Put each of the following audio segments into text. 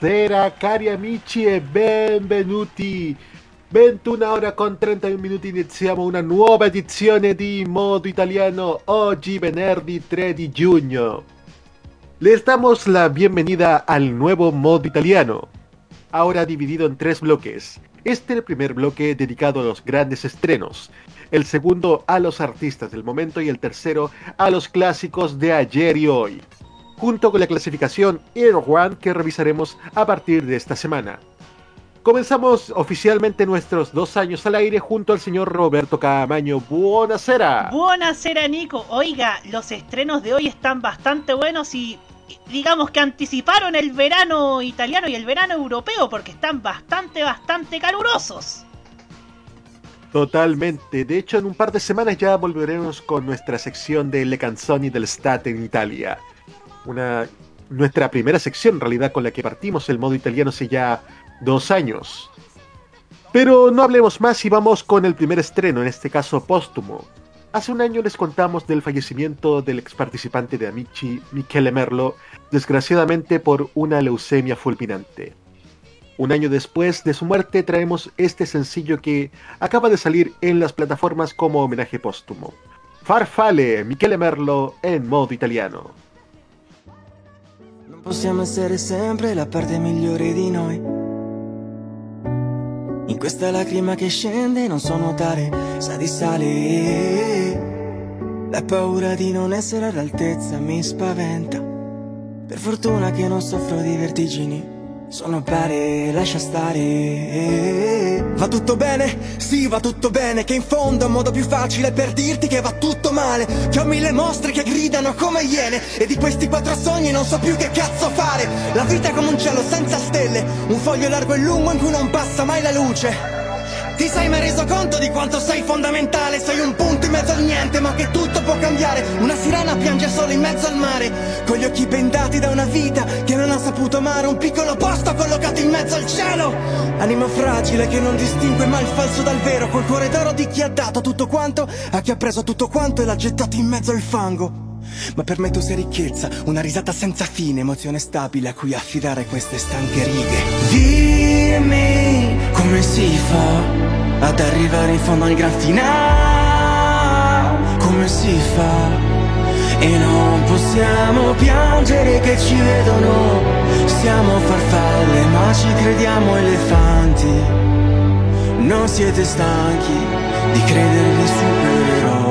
Buonasera cari amici e benvenuti 21 ora con 31 minuti iniziamo una nuova edizione di Modo Italiano oggi venerdì 3 di giugno. Les damos la bienvenida al nuevo Modo Italiano, ahora dividido en tres bloques. Este el primer bloque dedicado a los grandes estrenos, el segundo a los artistas del momento y el tercero a los clásicos de ayer y hoy junto con la clasificación Air One que revisaremos a partir de esta semana. Comenzamos oficialmente nuestros dos años al aire junto al señor Roberto Camaño. Buonasera. Buonasera, Nico. Oiga, los estrenos de hoy están bastante buenos y digamos que anticiparon el verano italiano y el verano europeo porque están bastante, bastante calurosos. Totalmente. De hecho, en un par de semanas ya volveremos con nuestra sección de Le Canzoni del State en Italia una, nuestra primera sección en realidad con la que partimos el modo italiano hace ya dos años. Pero no hablemos más y vamos con el primer estreno, en este caso póstumo. Hace un año les contamos del fallecimiento del ex participante de Amici, Michele Merlo, desgraciadamente por una leucemia fulminante. Un año después de su muerte traemos este sencillo que acaba de salir en las plataformas como homenaje póstumo. Farfale, Michele Merlo en modo italiano. Possiamo essere sempre la parte migliore di noi. In questa lacrima che scende non so nuotare, sa di sale. La paura di non essere all'altezza mi spaventa. Per fortuna che non soffro di vertigini. Sono pare, lascia stare. Va tutto bene? Sì, va tutto bene. Che in fondo è un modo più facile per dirti che va tutto male. Che ho mille mostre che gridano come iene. E di questi quattro sogni non so più che cazzo fare. La vita è come un cielo senza stelle. Un foglio largo e lungo in cui non passa mai la luce. Ti sei mai reso conto di quanto sei fondamentale? Sei un punto in mezzo al niente, ma che tutto può cambiare. Una sirena piange solo in mezzo al mare, con gli occhi bendati da una vita che non ha saputo amare. Un piccolo posto collocato in mezzo al cielo. Anima fragile che non distingue mai il falso dal vero. Col cuore d'oro di chi ha dato tutto quanto, a chi ha preso tutto quanto e l'ha gettato in mezzo al fango. Ma per me tu sei ricchezza, una risata senza fine, emozione stabile a cui affidare queste stanche righe. Dimmi come si fa ad arrivare in fondo al gran finale, come si fa? E non possiamo piangere che ci vedono, siamo farfalle ma ci crediamo elefanti. Non siete stanchi di credervi supereroi,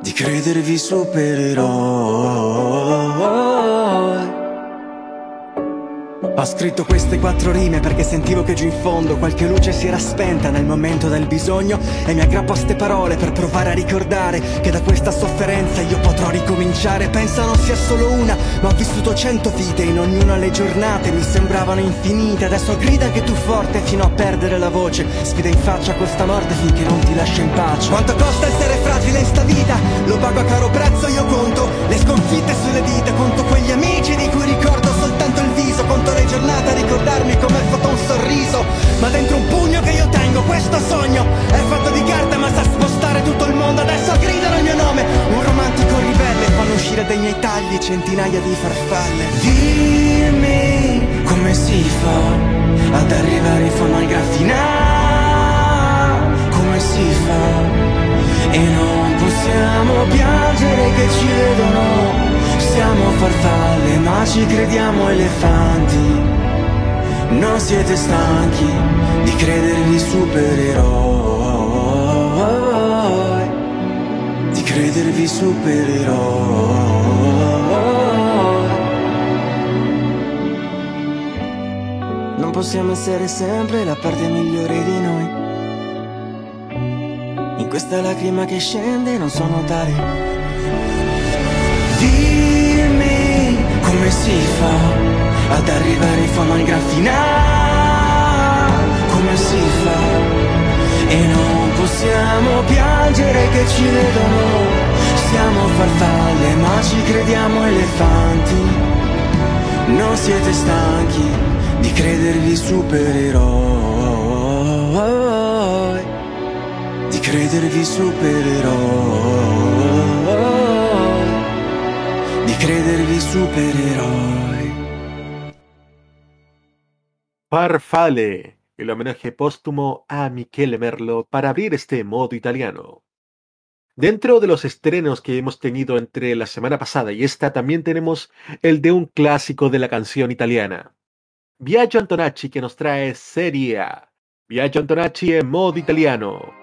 di credervi supereroi. Ho scritto queste quattro rime perché sentivo che giù in fondo qualche luce si era spenta nel momento del bisogno e mi aggrappo a ste parole per provare a ricordare che da questa sofferenza io potrò ricominciare. Pensa non sia solo una, ma ho vissuto cento vite, in ognuna le giornate mi sembravano infinite. Adesso grida anche tu forte fino a perdere la voce, sfida in faccia questa morte finché non ti lascia in pace. Quanto costa essere fragile in sta vita? Lo pago a caro prezzo, io conto le sconfitte sulle dita, conto quegli amici di cui ricordo soltanto il contare giornate, a ricordarmi com'è fatto un sorriso. Ma dentro un pugno che io tengo, questo sogno è fatto di carta ma sa spostare tutto il mondo. Adesso gridano il mio nome, un romantico ribelle, fanno uscire dai miei tagli centinaia di farfalle. Dimmi come si fa ad arrivare fino al graffinà, come si fa? E non possiamo piangere che ci vedono crediamo elefanti. Non siete stanchi di credervi supereroi, di credervi supereroi. Non possiamo essere sempre la parte migliore di noi. In questa lacrima che scende non so nuotare. Come si fa ad arrivare in fondo al gran finale. Come si fa? E non possiamo piangere che ci vedono. Siamo farfalle ma ci crediamo elefanti. Non siete stanchi di credervi supereroi, di credervi supereroi, credervi supereroi. Farfalle, el homenaje póstumo a Michele Merlo para abrir este modo italiano. Dentro de los estrenos que hemos tenido entre la semana pasada y esta, también tenemos el de un clásico de la canción italiana. Viaggio Antonacci que nos trae Serie A. Viaggio Antonacci en modo italiano.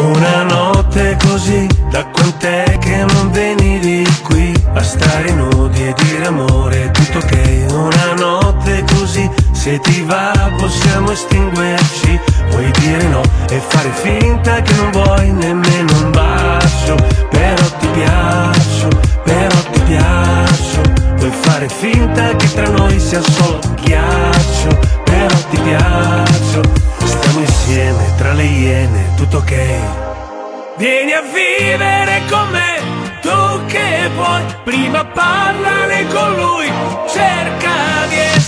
Una notte così, da quant'è che non venivi qui? A stare nudi e dire amore, tutto ok. Una notte così, se ti va possiamo estinguerci, puoi dire no e fare finta che non vuoi nemmeno un bacio, però ti piaccio, però ti piaccio, puoi fare finta che tra noi sia solo ghiaccio, però ti piaccio. Stiamo insieme tra le iene, tutto ok. Vieni a vivere con me, tu che puoi, prima parlane con lui, cerca di essere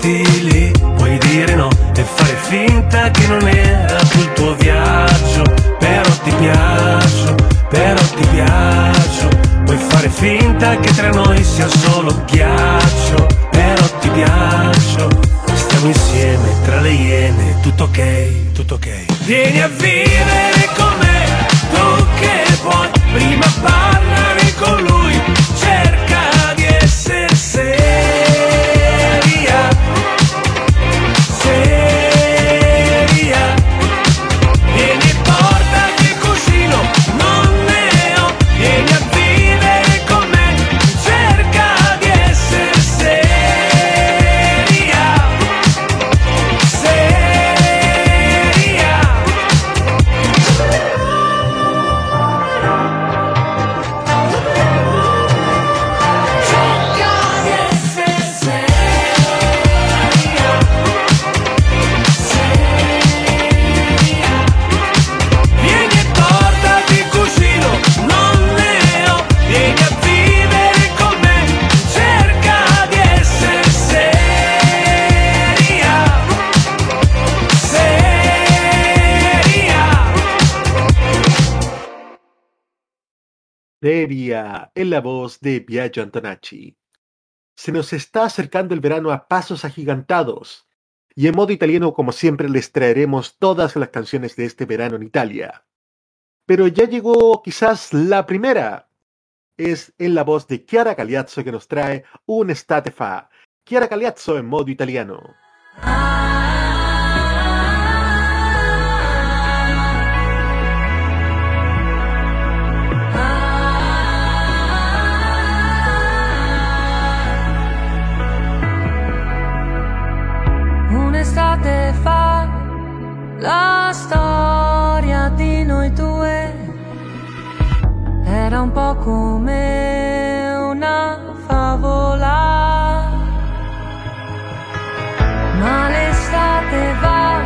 saperti lì. Puoi dire no e fare finta che non era il tuo viaggio. Però ti piaccio, però ti piaccio. Puoi fare finta che tra noi sia solo ghiaccio. Però ti piaccio. Stiamo insieme tra le iene, tutto ok, tutto ok. Vieni a vivere con me, tu che puoi, prima parlare con lui, En la voz de Biagio Antonacci. Se nos está acercando el verano a pasos agigantados. Y en modo italiano, como siempre, les traeremos todas las canciones de este verano en Italia. Pero ya llegó quizás la primera. Es en la voz de Chiara Cagliazzo que nos trae un estate fa. Chiara Cagliazzo en modo italiano. Un'estate fa la storia di noi due era un po' come una favola. Ma l'estate va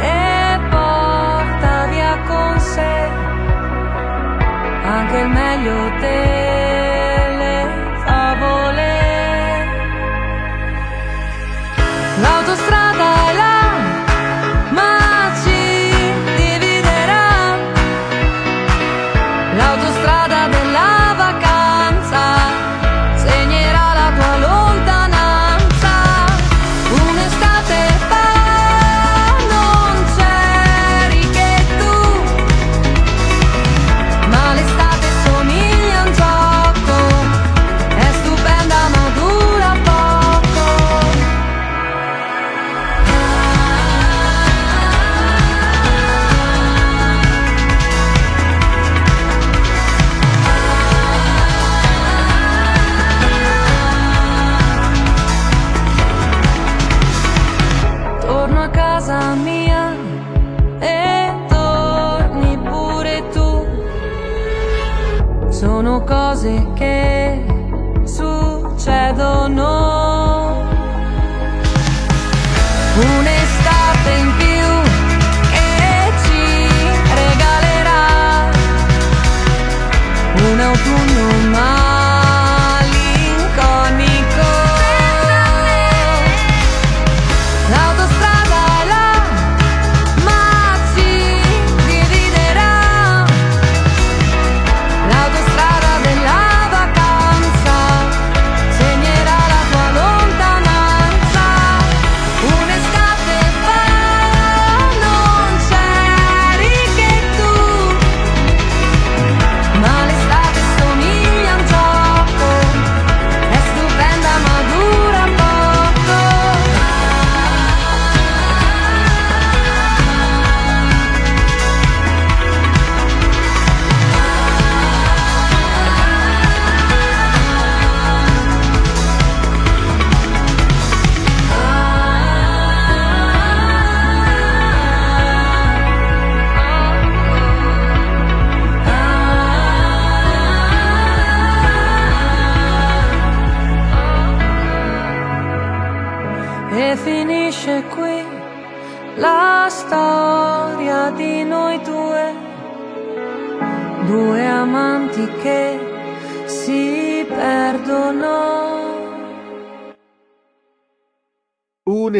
e porta via con sé anche il meglio delle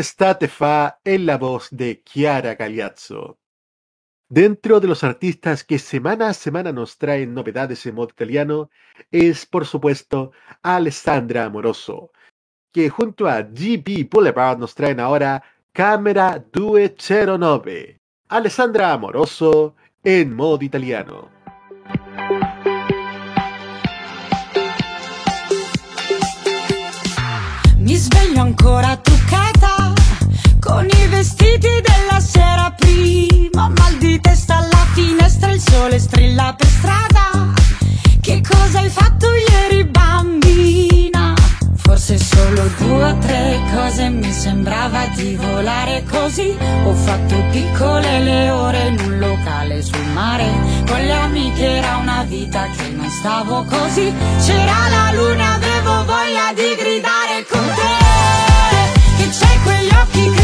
Un'estate fa en la voz de Chiara Cagliazzo. Dentro de los artistas que semana a semana nos traen novedades en modo italiano es, por supuesto, Alessandra Amoroso, que junto a GP Boulevard nos traen ahora Cámara 209. Alessandra Amoroso en modo italiano. Mi sveglio ancora truccata con i vestiti della sera prima. Mal di testa alla finestra, il sole strilla per strada. Che cosa hai fatto ieri, bambina? Forse solo due o tre cose mi sembrava di volare così. Ho fatto piccole le ore in un locale sul mare. Con le amiche era una vita che non stavo così. C'era la luna, avevo voglia di gridare con te. Che c'hai quegli occhi e fai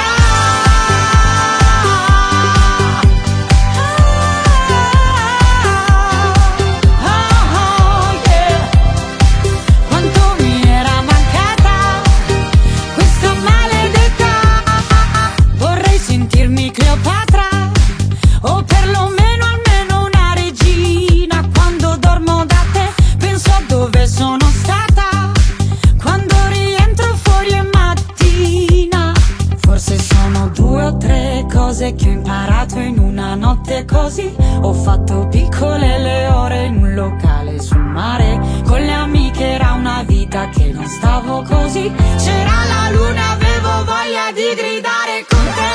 sono due o tre cose che ho imparato in una notte così. Ho fatto piccole le ore in un locale sul mare. Con le amiche era una vita che non stavo così. C'era la luna, avevo voglia di gridare con te.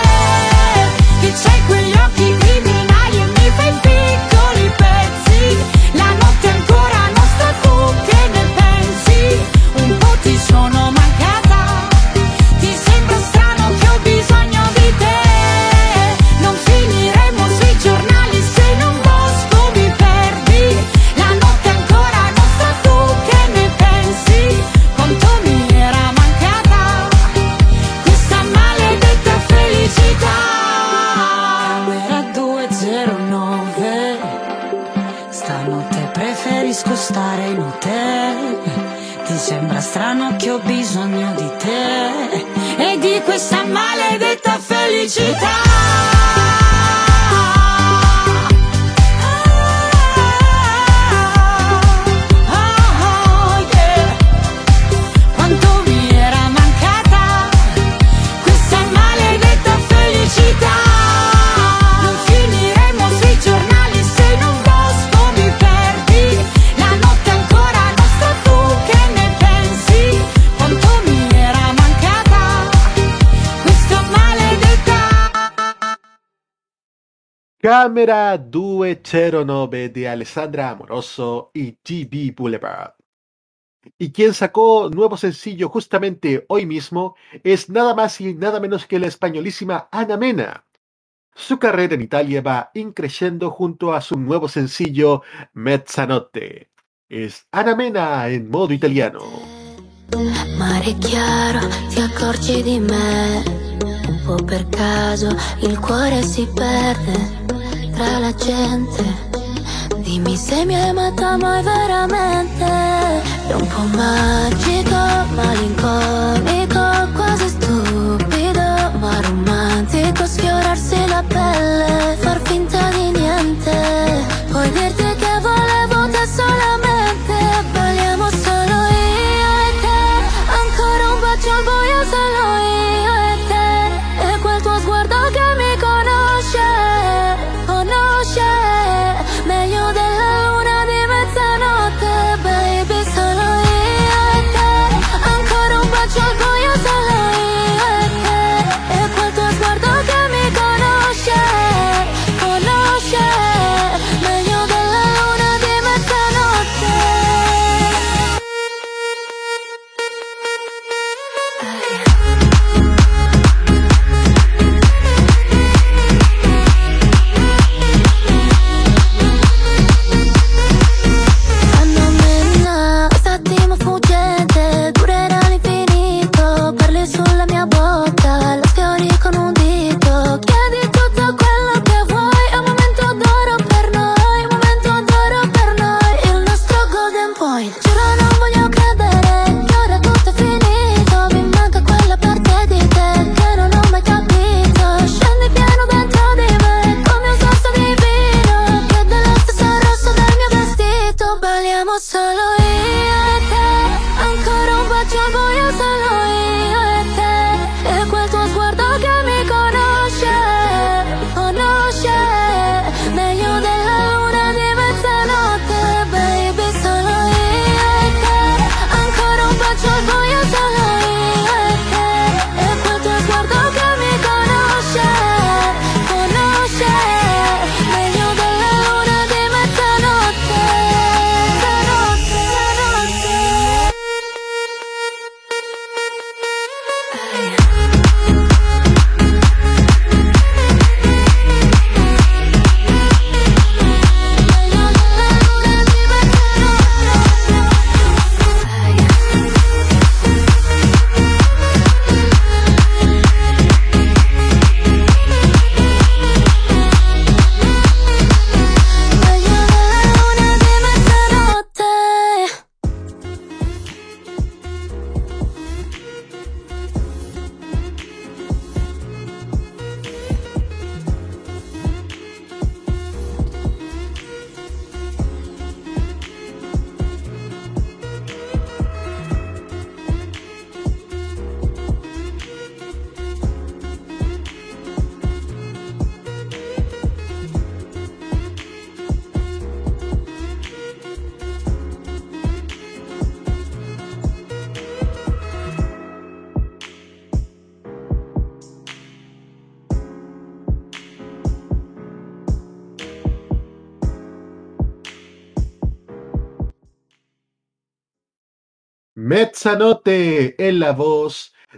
Che c'hai quegli occhi criminali e mi fai piccoli Cámara 209 de Alessandra Amoroso y GB Boulevard. Y quien sacó nuevo sencillo justamente hoy mismo es nada más y nada menos que la españolísima Ana Mena. Su carrera en Italia va increciendo junto a su nuevo sencillo Mezzanotte. Es Ana Mena en modo italiano. Mare chiaro, ti accorgi di me. Un po' per caso il cuore si perde tra la gente. Dimmi se mi hai amata mai veramente. È un po' magico, malinconico, quasi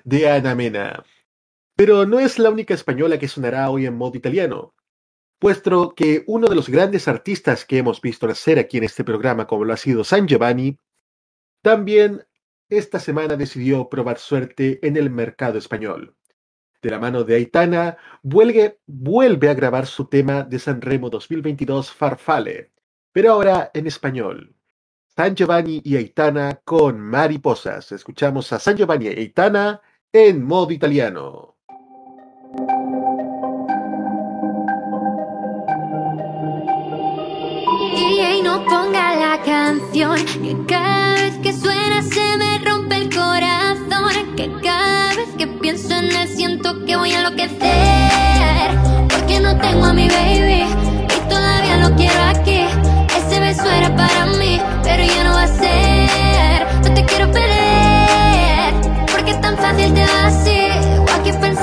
de Ana Mena. Pero no es la única española que sonará hoy en modo italiano, puesto que uno de los grandes artistas que hemos visto nacer aquí en este programa, como lo ha sido San Giovanni, también esta semana decidió probar suerte en el mercado español. De la mano de Aitana, vuelve, a grabar su tema de San Remo 2022 Farfale, pero ahora en español. San Giovanni y Aitana con Mariposas. Escuchamos a San Giovanni y Aitana en modo italiano. DJ no ponga la canción Que cada vez que suena se me rompe el corazón Que cada vez que pienso en él siento que voy a enloquecer Porque no tengo a mi baby Y todavía lo quiero aquí Ese beso era para mí Pero ya no va a ser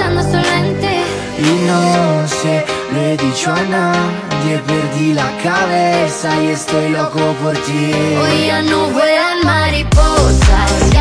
en ti Y no se lo he dicho a nadie, perdí la cabeza y estoy loco por ti. Hoy ya no vuelan mariposas,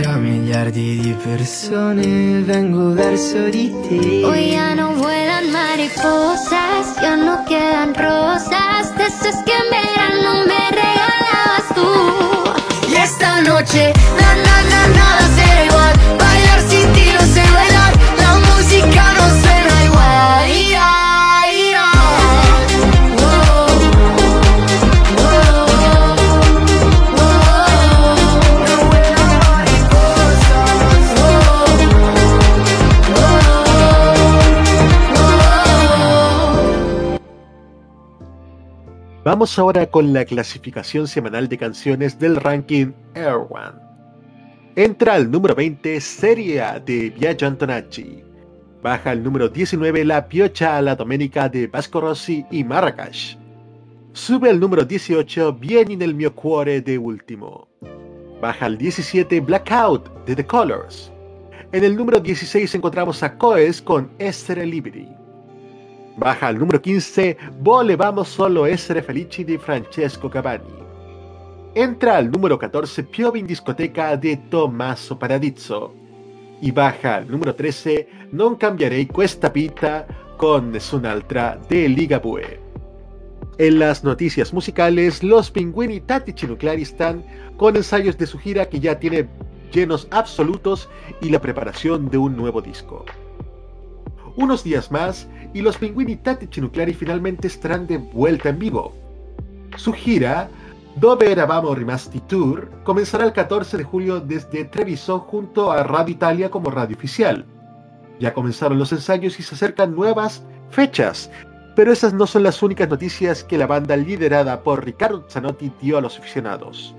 tra miliardi di persone vengo verso di te. Hoy ya no vuelan mariposas, ya no quedan rosas, de esas que en verano me regalabas tú. Y esta noche, na na na nada Vamos ahora con la clasificación semanal de canciones del ranking Air One. Entra al número 20 Seria de Biagio Antonacci. Baja al número 19 La Piocha a la Domenica de Vasco Rossi y Marrakech. Sube al número 18 Vieni nel mio cuore de Último. Baja al 17 Blackout de The Colors. En el número 16 encontramos a Coes con Essere Liberi. Baja al número 15 Volevamo solo essere felici di Francesco Cavani. Entra al número 14 Piove in discoteca de Tommaso Paradiso. Y baja al número 13 Non cambierei questa vita con Nessun'altra de Ligabue. En las noticias musicales, los Pinguini Tattici Nucleari están con ensayos de su gira que ya tiene llenos absolutos y la preparación de un nuevo disco. Unos días más y los Pinguini Tattici Nucleari finalmente estarán de vuelta en vivo. Su gira, Dove Eravamo Rimasti Tour, comenzará el 14 de julio desde Treviso junto a Radio Italia como radio oficial. Ya comenzaron los ensayos y se acercan nuevas fechas, pero esas no son las únicas noticias que la banda liderada por Riccardo Zanotti dio a los aficionados.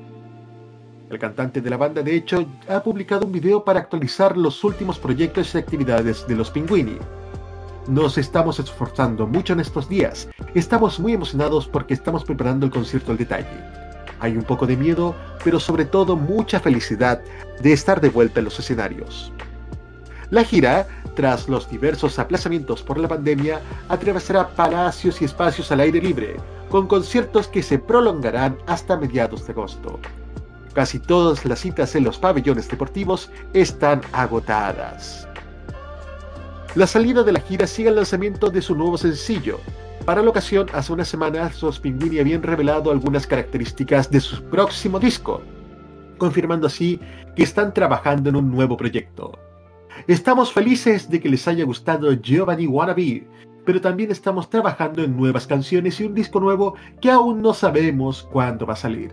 El cantante de la banda de hecho ha publicado un video para actualizar los últimos proyectos y actividades de los Pinguini. Nos estamos esforzando mucho en estos días. Estamos muy emocionados porque estamos preparando el concierto al detalle. Hay un poco de miedo, pero sobre todo mucha felicidad de estar de vuelta en los escenarios. La gira, tras los diversos aplazamientos por la pandemia, atravesará palacios y espacios al aire libre, con conciertos que se prolongarán hasta mediados de agosto. Casi todas las citas en los pabellones deportivos están agotadas. La salida de la gira sigue el lanzamiento de su nuevo sencillo. Para la ocasión, hace unas semanas, los Pinguini habían revelado algunas características de su próximo disco, confirmando así que están trabajando en un nuevo proyecto. Estamos felices de que les haya gustado Giovanni Wannabe, pero también estamos trabajando en nuevas canciones y un disco nuevo que aún no sabemos cuándo va a salir.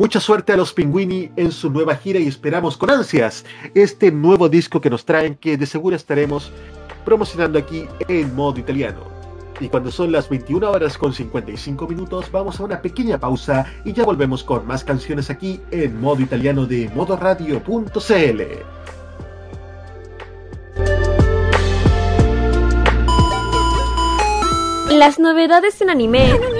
Mucha suerte a los Pinguini en su nueva gira y esperamos con ansias este nuevo disco que nos traen que de seguro estaremos promocionando aquí en modo italiano. Y cuando son las 21 horas con 55 minutos vamos a una pequeña pausa y ya volvemos con más canciones aquí en modo italiano de modoradio.cl. Las novedades en anime.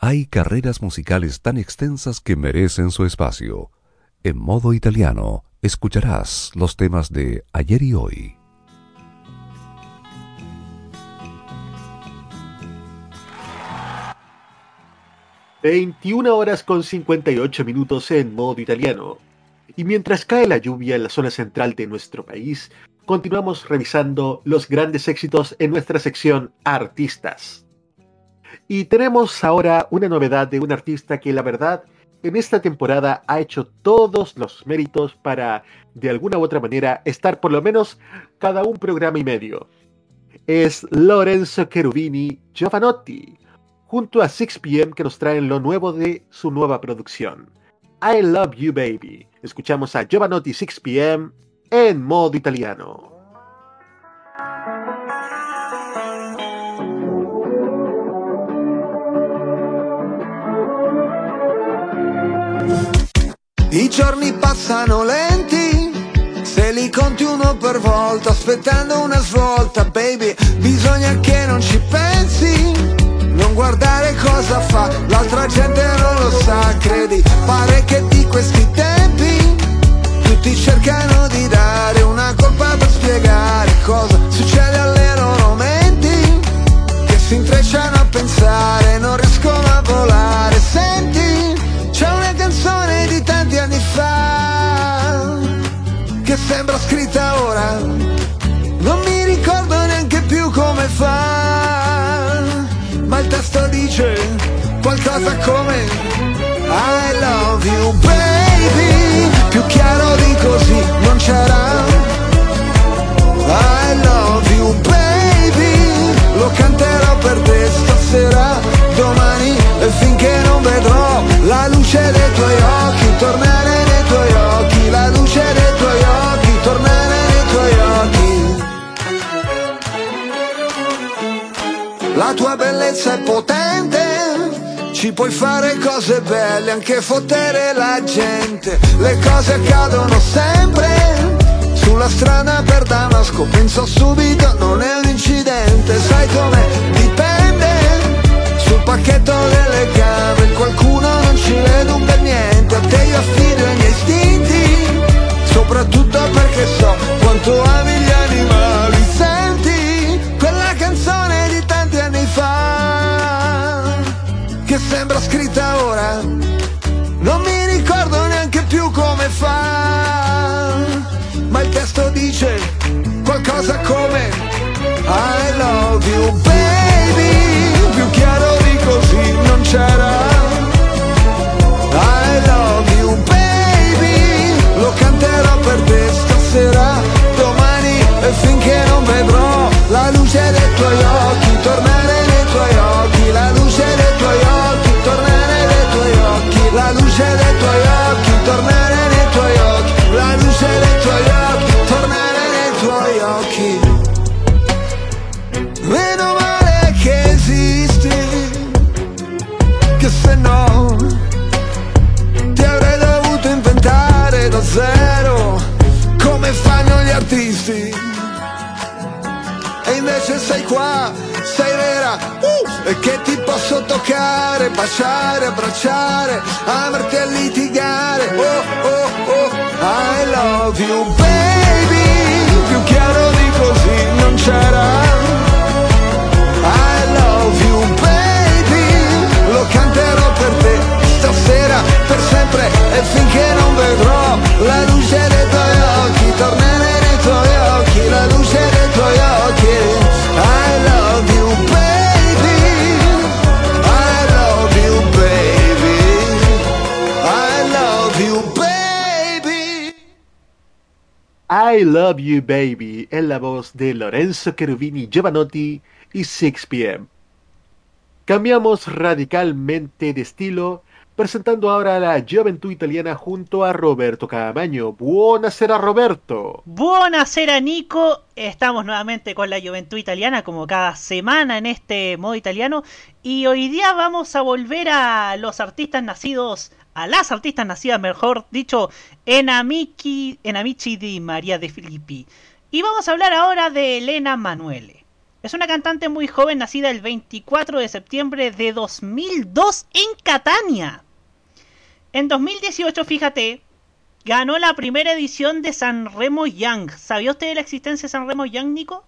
Hay carreras musicales tan extensas que merecen su espacio. En modo italiano, escucharás los temas de ayer y hoy. ...21 horas con 58 minutos en modo italiano. Y mientras cae la lluvia en la zona central de nuestro país, continuamos revisando los grandes éxitos en nuestra sección Artistas. Y tenemos ahora una novedad de un artista que la verdad en esta temporada ha hecho todos los méritos para de alguna u otra manera estar por lo menos cada un programa y medio. Es Lorenzo Cherubini Giovanotti, junto a 6pm que nos traen lo nuevo de su nueva producción. I Love You Baby. Escuchamos a Giovanotti 6pm en modo italiano. I giorni passano lenti, se li conti uno per volta, aspettando una svolta, baby, bisogna che non ci pensi, non guardare cosa fa, l'altra gente non lo sa, credi, pare che di questi tempi, tutti cercano di dare una colpa per spiegare cosa succede alle loro menti, fa, ma il testo dice qualcosa come I love you baby, più chiaro di così non c'era. I love you baby, lo canterò per te stasera, domani e finché non vedrò la luce dei tuoi occhi, tornare La tua bellezza è potente, ci puoi fare cose belle, anche fottere la gente. Le cose accadono sempre, sulla strada per Damasco, penso subito, non è un incidente, sai com'è? Dipende, sul pacchetto delle camere, qualcuno non ci vede un bel niente, a te io affido i miei istinti, soprattutto perché so quanto ami gli animali. Senti sembra scritta ora. Non mi ricordo neanche più come fa, ma il testo dice qualcosa come I love you baby, più chiaro di così non c'era. Toccare, baciare, abbracciare, amarti a litigare. Oh, oh, oh, I love you, baby, più chiaro di così non c'era. I love you, baby, lo canterò per te stasera, per sempre e finché non vedrò la luce dei tuoi occhi, tornare I Love You Baby en la voz de Lorenzo Cherubini Giovanotti y 6pm. Cambiamos radicalmente de estilo, presentando ahora a la Juventud Italiana junto a Roberto Camaño. Buonasera Roberto. Buonasera Nico, estamos nuevamente con la Juventud Italiana como cada semana en este modo italiano y hoy día vamos a volver a los artistas nacidos, a las artistas nacidas mejor dicho, en, Amici, en Amici di María de Filippi. Y vamos a hablar ahora de Elena Manuele. Es una cantante muy joven nacida el 24 de septiembre de 2002 en Catania. En 2018, fíjate, ganó la primera edición de Sanremo Young. ¿Sabía usted de la existencia de Sanremo Young, Nico?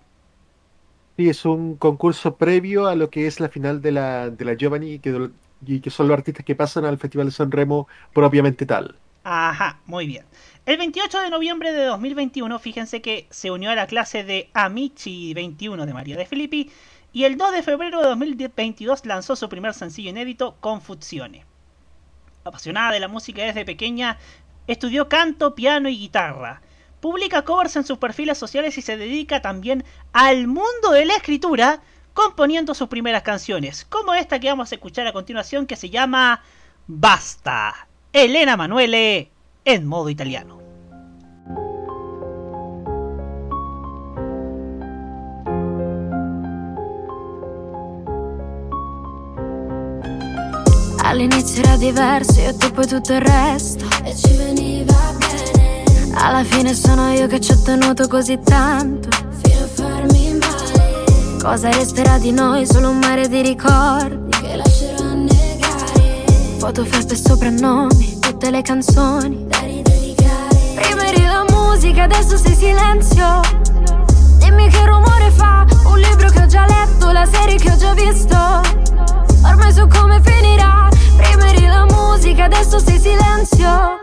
Sí, es un concurso previo a lo que es la final de la, de la Giovanni que, y que son los artistas que pasan al Festival de San Remo propiamente tal. Ajá, muy bien. El 28 de noviembre de 2021, fíjense que se unió a la clase de Amici 21 de María de Filippi y el 2 de febrero de 2022 lanzó su primer sencillo inédito, Confusione. Apasionada de la música desde pequeña, estudió canto, piano y guitarra. Publica covers en sus perfiles sociales y se dedica también al mundo de la escritura, componiendo sus primeras canciones, como esta que vamos a escuchar a continuación que se llama Basta. Elena Manuele en modo italiano. All'inizio era diverso, io poi tutto il resto. E ci veniva bene. Alla fine sono io che ci ho tenuto così tanto. Cosa resterà di noi? Solo un mare di ricordi. Che lascerò annegare. Foto, feste e soprannomi, tutte le canzoni. Da ridedicare. Prima eri la musica, adesso sei silenzio. Dimmi che rumore fa un libro che ho già letto, la serie che ho già visto. Ormai so come finirà. Prima eri la musica, adesso sei silenzio.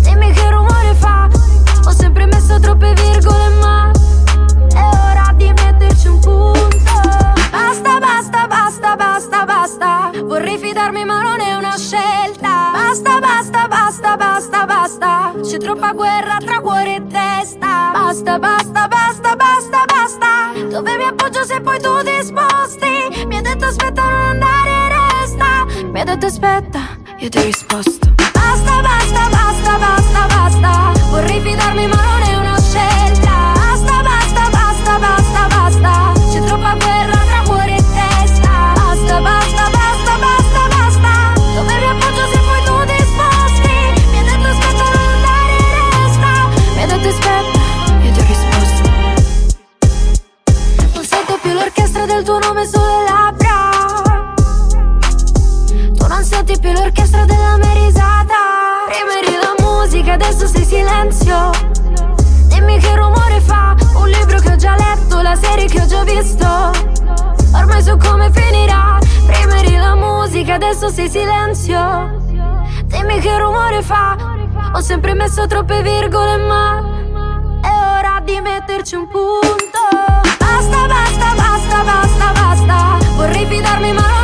Dimmi che rumore fa. Ho sempre messo troppe virgole, ma è ora punto. Basta, basta, basta, basta, basta. Vorrei fidarmi, ma non è una scelta. Basta, basta, basta, basta, basta. C'è troppa guerra tra cuore e testa. Basta, basta, basta, basta, basta. Dove mi appoggio se poi tu ti sposti? Mi hai detto aspetta, non andare, resta. Mi hai detto aspetta, io ti ho risposto. Basta, basta, basta, basta, basta. Vorrei fidarmi, ma non silenzio. Dimmi che rumore fa. Ho sempre messo troppe virgole, ma è ora di metterci un punto. Basta, basta, basta, basta, basta. Vorrei fidarmi, ma non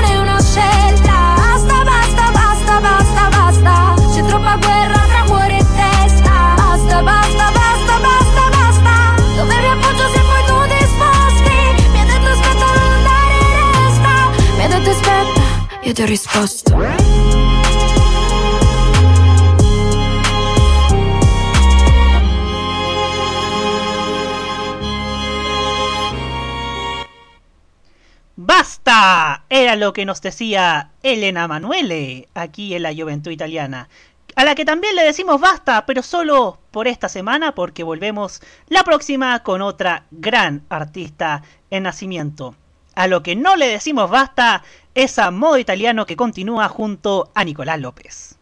¡Basta! Era lo que nos decía Elena Manuele, aquí en la Juventud Italiana, a la que también le decimos basta, pero solo por esta semana, porque volvemos la próxima con otra gran artista en nacimiento. A lo que no le decimos basta es a modo italiano que continúa junto a Nicolás López.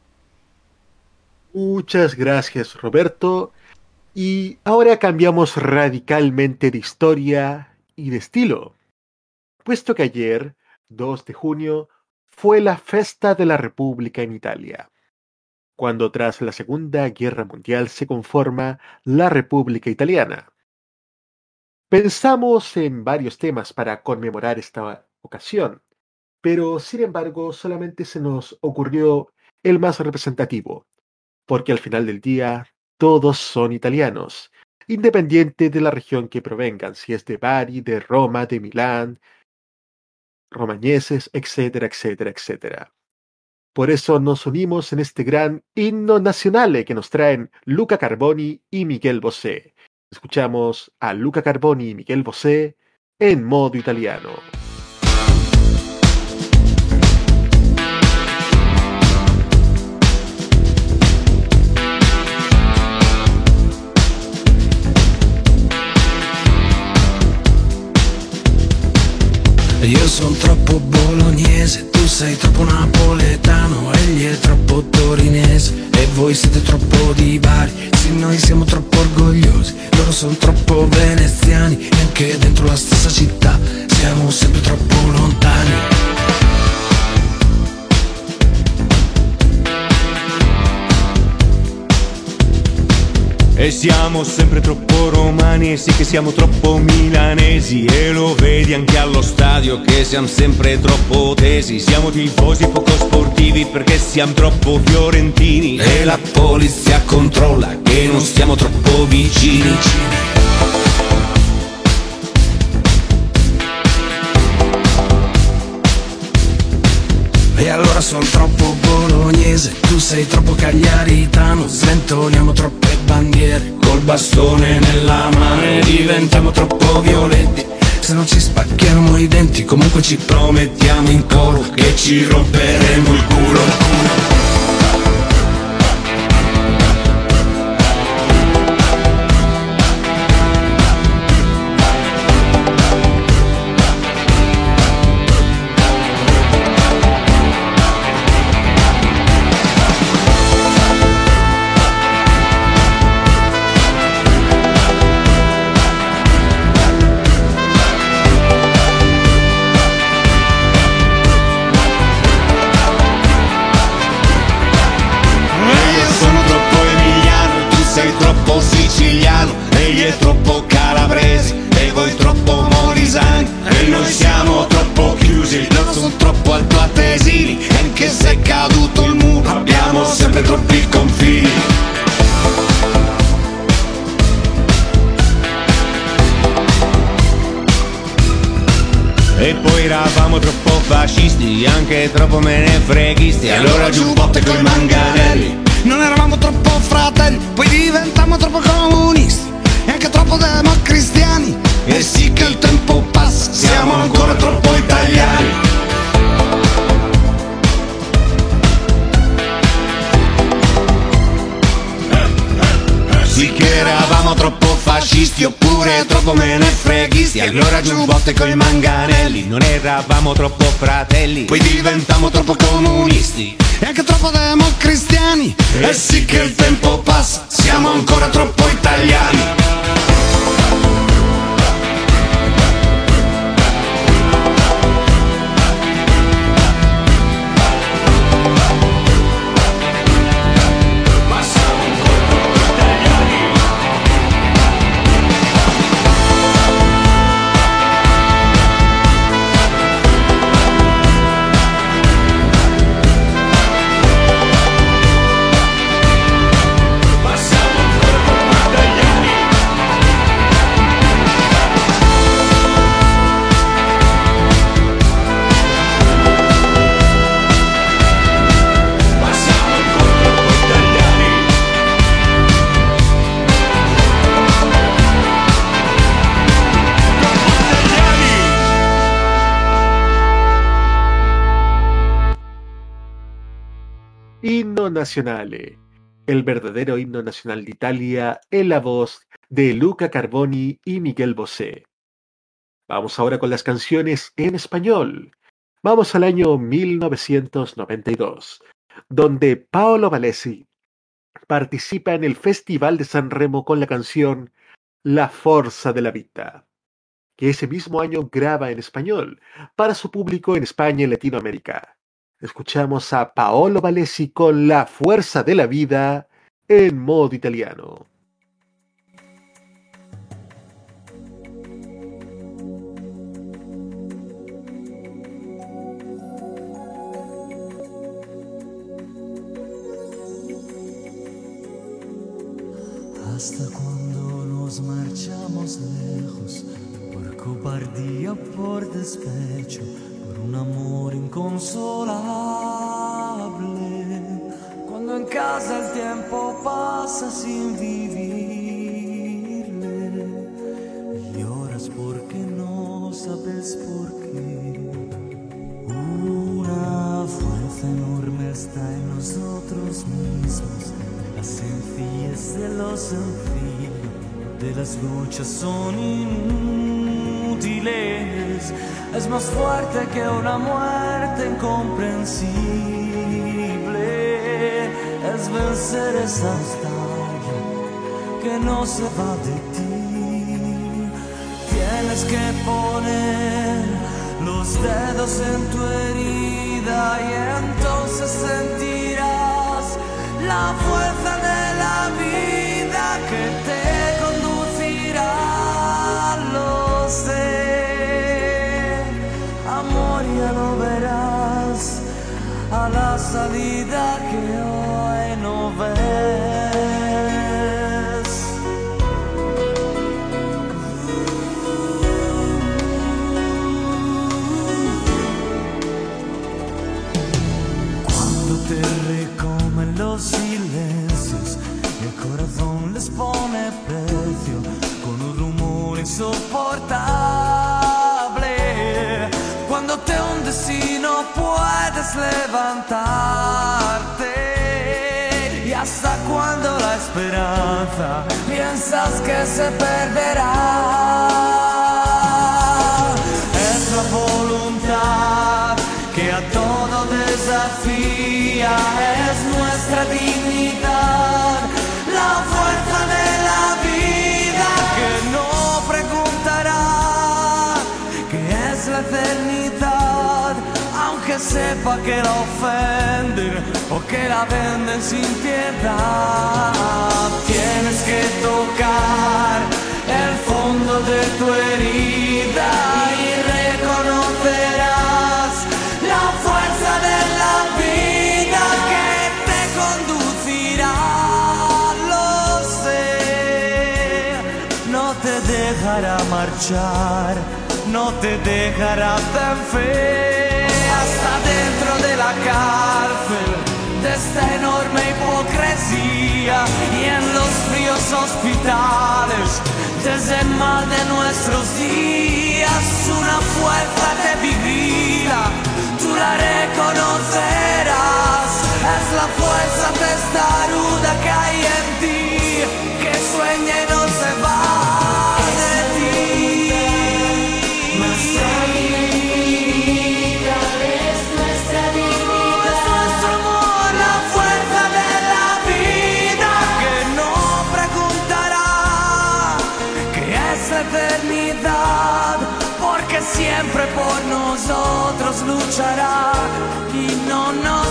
Muchas gracias Roberto. Y ahora cambiamos radicalmente de historia y de estilo. Puesto que ayer, 2 de junio, fue la Festa de la República en Italia, cuando tras la Segunda Guerra Mundial se conforma la República Italiana. Pensamos en varios temas para conmemorar esta ocasión, pero sin embargo solamente se nos ocurrió el más representativo, porque al final del día todos son italianos, independiente de la región que provengan, si es de Bari, de Roma, de Milán, romañeses, etcétera, etcétera, etcétera. Por eso nos unimos en este gran himno nacional que nos traen Luca Carboni y Miguel Bosé. Escuchamos a Luca Carboni y Miguel Bosé en modo italiano. Io sono troppo bolognese, tu sei troppo napoletano, egli è troppo torinese. E voi siete troppo di Bari, sì noi siamo troppo orgogliosi, loro sono troppo veneziani e siamo sempre troppo romani e sì che siamo troppo milanesi E lo vedi anche allo stadio che siamo sempre troppo tesi Siamo tifosi poco sportivi perché siamo troppo fiorentini E la polizia controlla che non stiamo troppo vicini. E allora sono troppo bolognese, tu sei troppo cagliaritano Sventoliamo troppe bandiere col bastone nella mano diventiamo troppo violenti. Se non ci spacchiamo i denti Comunque ci promettiamo in coro che ci romperemo il culo botte coi manganelli Non eravamo troppo fratelli Poi diventammo troppo comunisti E anche troppo democristiani. E sì che il tempo passa, siamo ancora troppo italiani. El verdadero himno nacional de Italia en la voz de Luca Carboni y Miguel Bosé. Vamos ahora con las canciones en español. Vamos al año 1992, donde Paolo Valesi participa en el Festival de San Remo con la canción La Forza de la Vida, que ese mismo año graba en español para su público en España y Latinoamérica. Escuchamos a Paolo Valesi con La Fuerza de la Vida en modo italiano. Hasta cuando nos marchamos lejos, por cobardía, por despecho, un amor inconsolable. Cuando en casa el tiempo pasa sin vivirle, y lloras porque no sabes por qué. Una fuerza enorme está en nosotros mismos, la sencillez de lo sencillo, de las luchas son inútiles, es más fuerte que una muerte incomprensible, es vencer esa nostalgia que no se va de ti. Tienes que poner los dedos en tu herida y entonces sentirás la fuerza de salida que hoy Y no puedes levantarte y hasta cuando la esperanza piensas que se perderá. Es la voluntad que a todo desafía, es nuestra dignidad, sepa que la ofenden o que la venden sin piedad. Tienes que tocar el fondo de tu herida y reconocerás la fuerza de la vida que te conducirá. Lo sé, no te dejará marchar, no te dejará de la de esta enorme hipocresía y en los fríos hospitales desde el mal de nuestros días una fuerza te vigila tú la reconocerás. Es la fuerza testaruda que hay en ti sarà chi non ho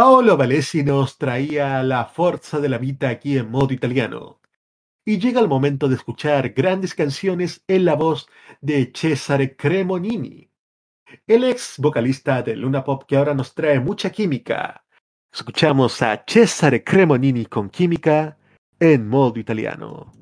Paolo Valesi nos traía la fuerza de la vida aquí en modo italiano. Y llega el momento de escuchar grandes canciones en la voz de Cesare Cremonini, el ex vocalista de Luna Pop que ahora nos trae mucha química. Escuchamos a Cesare Cremonini con química en modo italiano.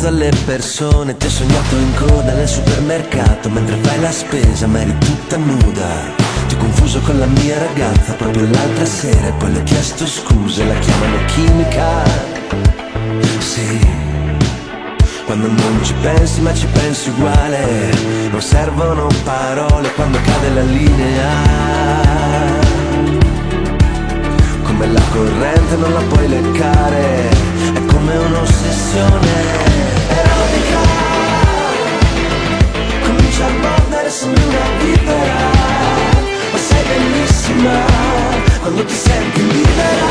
Mezzo alle persone ti ho sognato in coda nel supermercato mentre fai la spesa ma eri tutta nuda. Ti ho confuso con la mia ragazza proprio l'altra sera e poi le ho chiesto scuse, la chiamano chimica. Sì, quando non ci pensi ma ci pensi uguale, non servono parole quando cade la linea. Come la corrente non la puoi leccare, come un'ossessione erotica. Comincia a mordere, sembri una vipera, ma sei bellissima quando ti senti libera.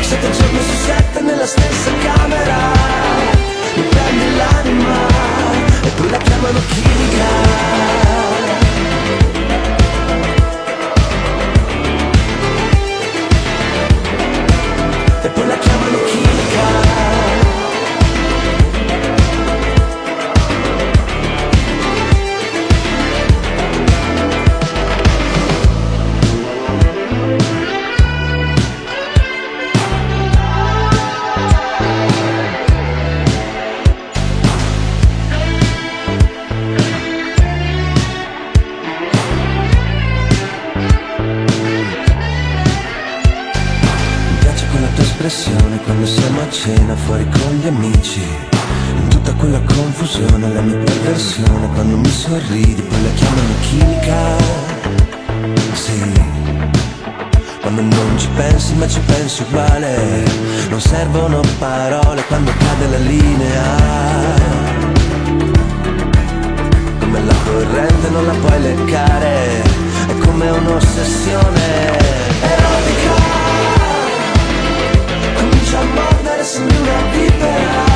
Sette giorni su sette nella stessa camera, mi prendi l'anima e poi la chiamano chimica. Sorridi, poi la chiamano chimica. Sì, quando non ci pensi ma ci pensi uguale, non servono parole quando cade la linea. Come la corrente non la puoi leccare, è come un'ossessione erotica. Comincia a mordere, sembri una vipera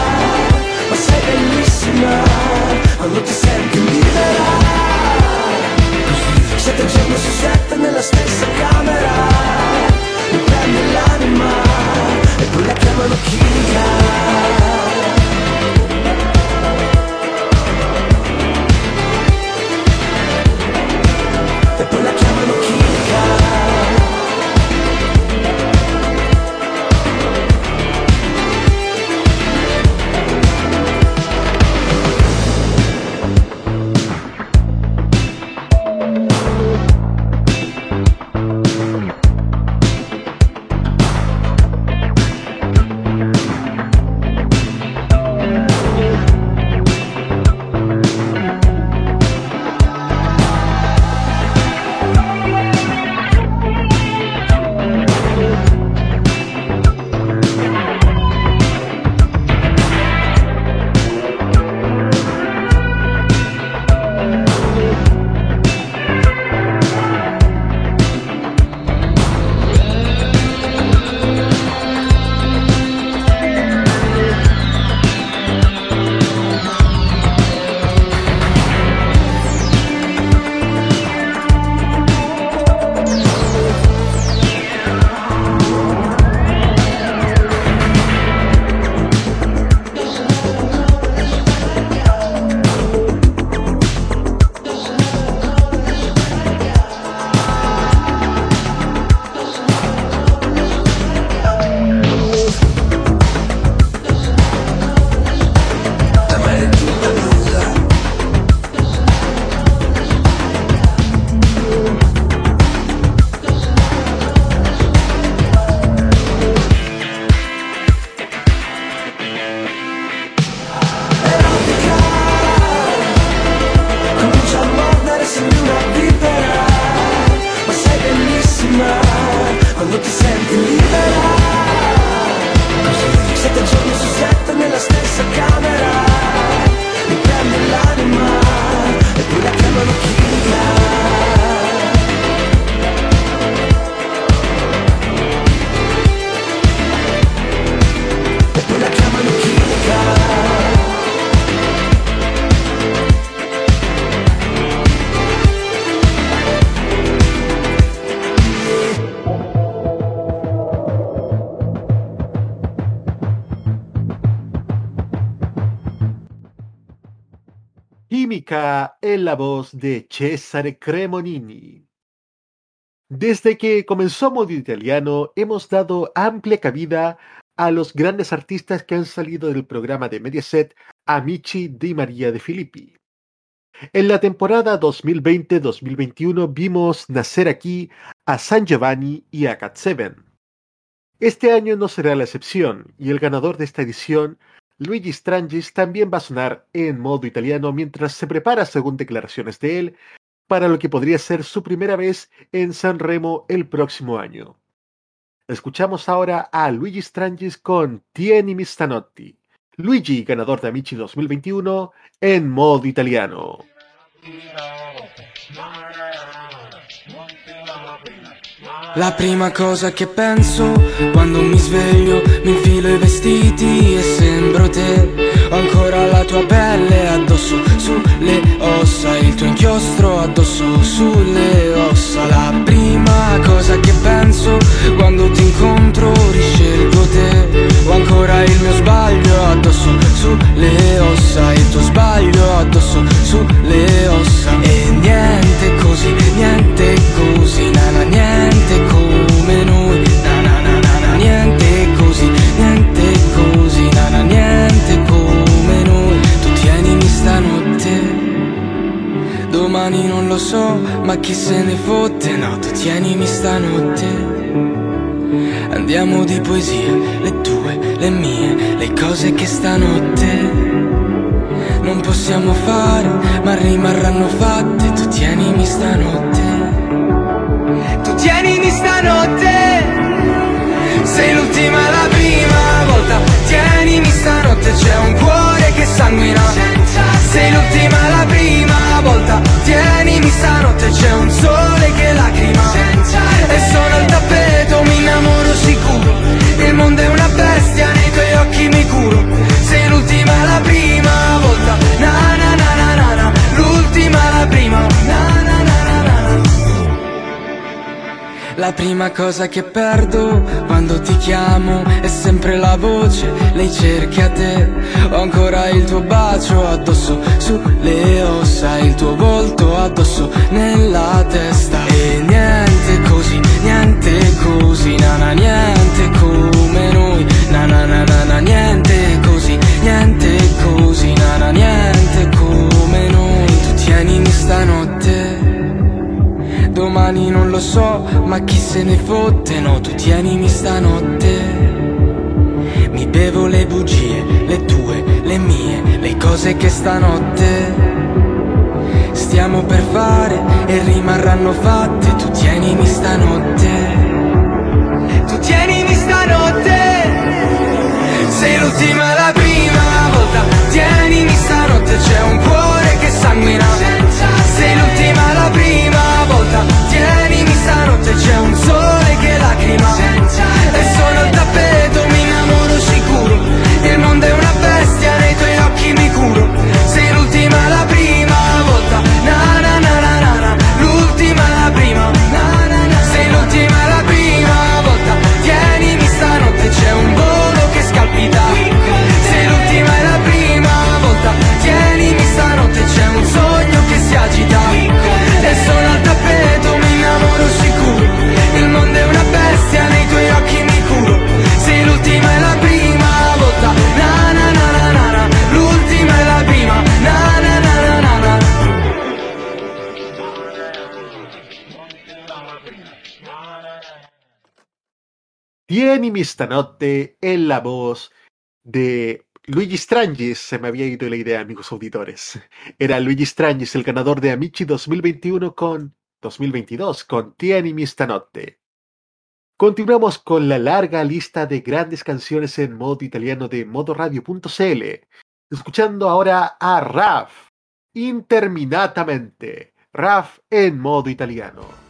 la voz de Cesare Cremonini. Desde que comenzó Modo Italiano, hemos dado amplia cabida a los grandes artistas que han salido del programa de Mediaset Amici di Maria de Filippi. En la temporada 2020-2021 vimos nacer aquí a San Giovanni y a Cat Seven. Este año no será la excepción, y el ganador de esta edición, Luigi Strangis, también va a sonar en modo italiano mientras se prepara, según declaraciones de él, para lo que podría ser su primera vez en San Remo el próximo año. Escuchamos ahora a Luigi Strangis con Tieni mi stanotti. Luigi, ganador de Amici 2021, en modo italiano. La prima cosa che penso quando mi sveglio, mi infilo i vestiti e sembro te. Ho ancora la tua pelle addosso sulle ossa, il tuo inchiostro addosso sulle ossa. La prima cosa che penso quando ti incontro, riscelgo te. Ho ancora il mio sbaglio addosso sulle ossa, il tuo sbaglio addosso sulle ossa. E niente così, niente così, nana, niente come Domani non lo so, ma chi se ne fotte, no, tu tienimi stanotte. Andiamo di poesie, le tue, le mie, le cose che stanotte non possiamo fare, ma rimarranno fatte. Tu tienimi stanotte. Tu tienimi stanotte. Sei l'ultima la prima volta. Tienimi stanotte, c'è un cuore che sanguina. Sei l'ultima la prima volta. Tienimi stanotte, c'è un sole che lacrima. E sono al tappeto, mi innamoro sicuro. Il mondo è una bestia, nei tuoi occhi mi curo. Sei l'ultima la prima volta. Na na na na na na. L'ultima la prima. La prima cosa che perdo quando ti chiamo è sempre la voce, lei cerca te. Ho ancora il tuo bacio addosso sulle ossa, il tuo volto addosso nella testa. E niente così, niente così, nana, niente come noi. Na na na niente Domani non lo so, ma chi se ne fotte, no, tu tienimi stanotte. Mi bevo le bugie, le tue, le mie, le cose che stanotte stiamo per fare e rimarranno fatte. Tu tienimi stanotte. Tu tienimi stanotte. Sei l'ultima la prima volta. Tienimi stanotte, c'è un cuore che sanguina. C'è un sole che lacrima. Tienimi stanotte en la voz de Luigi Strangis. Se me había ido la idea, amigos auditores. Era Luigi Strangis el ganador de Amici 2021 con 2022 con Tienimi stanotte. Continuamos con la larga lista de grandes canciones en modo italiano de modoradio.cl. Escuchando ahora a Raf, interminatamente. Raf en modo italiano.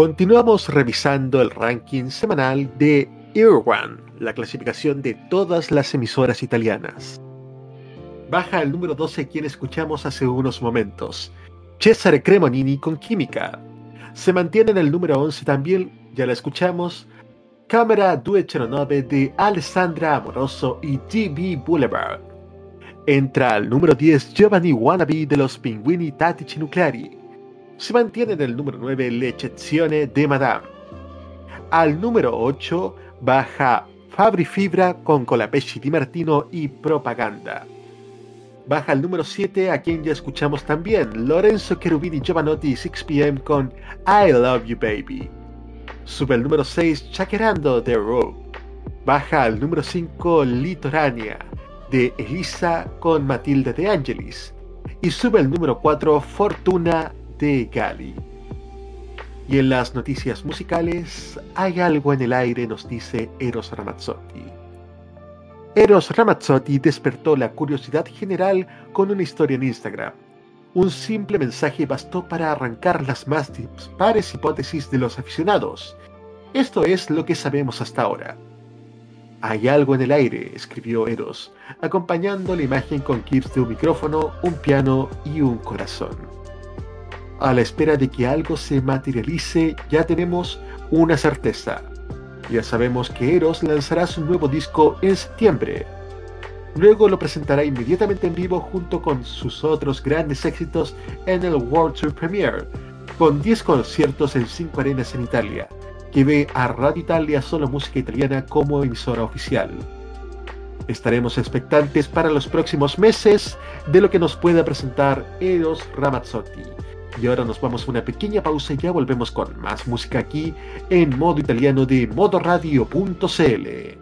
Continuamos revisando el ranking semanal de Earone, la clasificación de todas las emisoras italianas. baja al número 12 quien escuchamos hace unos momentos, Cesare Cremonini con Química. Se mantiene en el número 11 también, ya la escuchamos, Cámara 209 de Alessandra Amoroso y TV Boulevard. Entra al número 10 Giovanni Wannabe de los Pinguini Tattici Nucleari. Se mantiene en el número 9 L'Eccezione de Madame. Al número 8 baja Fabri Fibra con Colapesci Di Martino y Propaganda. Baja al número 7 a quien ya escuchamos también, Lorenzo Cherubini Giovanotti 6pm con I Love You Baby. Sube al número 6 Chaquerando de Rogue. Baja al número 5 Litorania de Elisa con Matilde de Angelis. Y sube al número 4 Fortuna de Gali. Y en las noticias musicales, hay algo en el aire, nos dice Eros Ramazzotti. Eros Ramazzotti despertó la curiosidad general con una historia en Instagram. Un simple mensaje bastó para arrancar las más dispares hipótesis de los aficionados. Esto es lo que sabemos hasta ahora. Hay algo en el aire, escribió Eros, acompañando la imagen con clips de un micrófono, un piano y un corazón. A la espera de que algo se materialice, ya tenemos una certeza. Ya sabemos que Eros lanzará su nuevo disco en septiembre. Luego lo presentará inmediatamente en vivo junto con sus otros grandes éxitos en el World Tour Premiere, con 10 conciertos en 5 arenas en Italia, que ve a Radio Italia Solo Música Italiana como emisora oficial. Estaremos expectantes para los próximos meses de lo que nos pueda presentar Eros Ramazzotti. Y ahora nos vamos a una pequeña pausa y ya volvemos con más música aquí en modo italiano de modoradio.cl.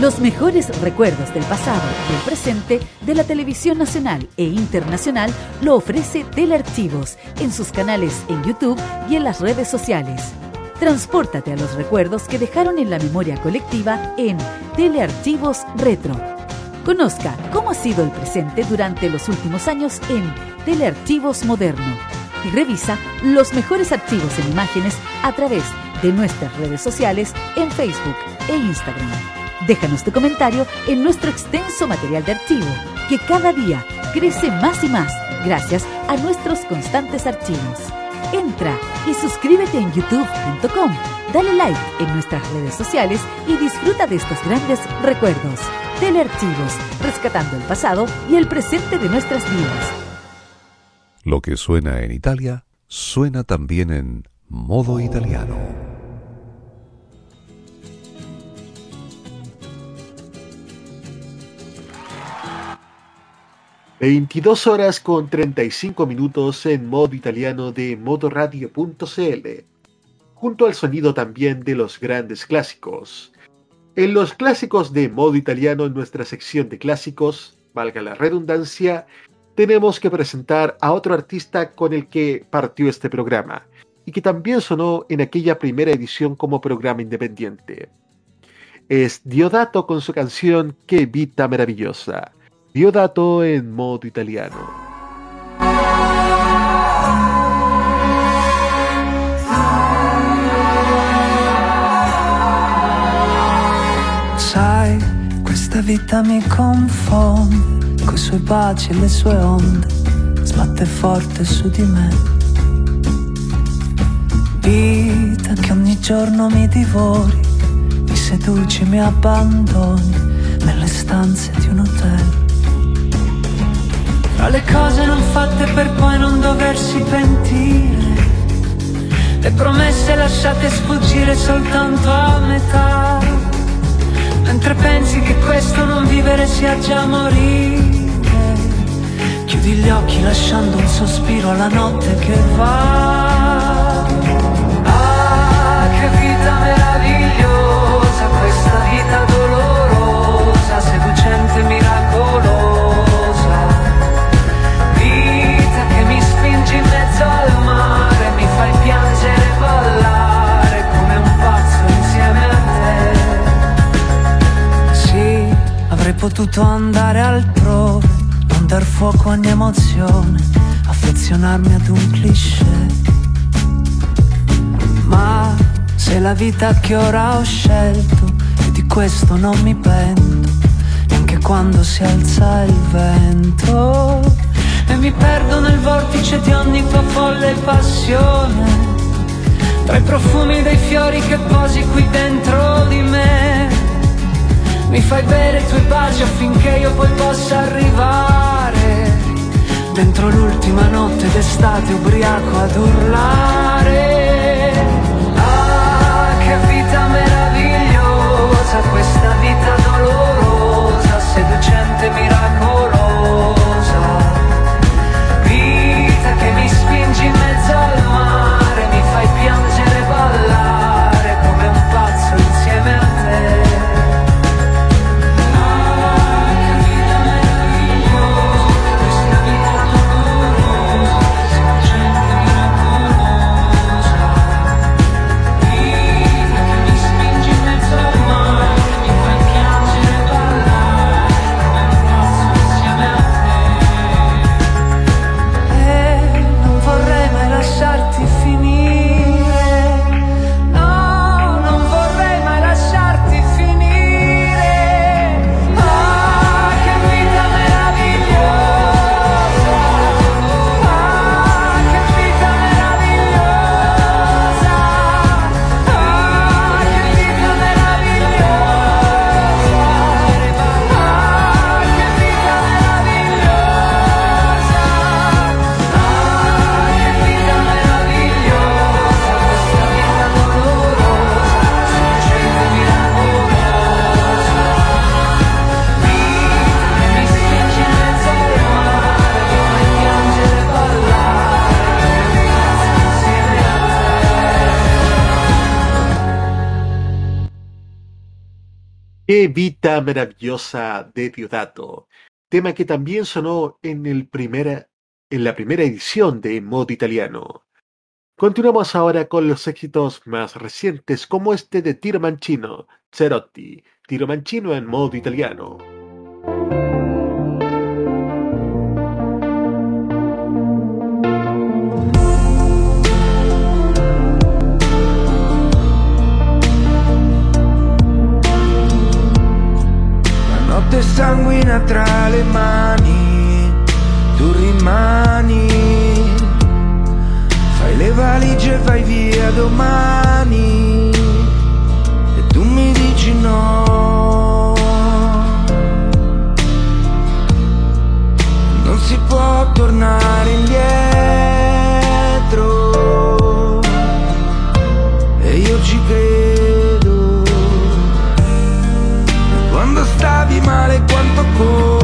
Los mejores recuerdos del pasado y el presente de la televisión nacional e internacional lo ofrece Telearchivos en sus canales en YouTube y en las redes sociales. Transpórtate a los recuerdos que dejaron en la memoria colectiva en Telearchivos Retro. Conozca cómo ha sido el presente durante los últimos años en Telearchivos Moderno y revisa los mejores archivos en imágenes a través de nuestras redes sociales en Facebook e Instagram. Déjanos tu comentario en nuestro extenso material de archivo, que cada día crece más y más gracias a nuestros constantes archivos. Entra y suscríbete en youtube.com, dale like en nuestras redes sociales y disfruta de estos grandes recuerdos. Telearchivos, rescatando el pasado y el presente de nuestras vidas. Lo que suena en Italia, suena también en modo italiano. 22 horas con 35 minutos en modo italiano de modoradio.cl, junto al sonido también de los grandes clásicos. En los clásicos de modo italiano, en nuestra sección de clásicos, valga la redundancia, tenemos que presentar a otro artista con el que partió este programa, y que también sonó en aquella primera edición como programa independiente. Es Diodato con su canción Qué Vita Maravillosa. Diodato en modo italiano. Vita mi confonde, coi suoi baci e le sue onde, sbatte forte su di me. Vita che ogni giorno mi divori, mi seduci, mi abbandoni nelle stanze di un hotel. Tra le cose non fatte per poi non doversi pentire, le promesse lasciate sfuggire soltanto a metà, mentre pensi che questo non vivere sia già morire. Chiudi gli occhi lasciando un sospiro alla notte che va. Potuto andare altrove, non dar fuoco a ogni emozione, affezionarmi ad un cliché. Ma se la vita che ora ho scelto è di questo non mi pento, neanche quando si alza il vento. E mi perdo nel vortice di ogni tua folle passione, tra i profumi dei fiori che posi qui dentro di me. Mi fai bere i tuoi baci affinché io poi possa arrivare dentro l'ultima notte d'estate ubriaco ad urlare. Ah, che vita meravigliosa, questa vita dolorosa, seducente, miracolosa. Maravillosa de Diodato, tema que también sonó en, el primera, en la primera edición de Modo Italiano. Continuamos ahora con los éxitos más recientes como este de Tiro Mancino, Cerotti, Tiro Mancino en modo italiano. Notte sanguina tra le mani, tu rimani, fai le valigie, vai via domani e tu mi dici no. Non si può tornare indietro male quanto ho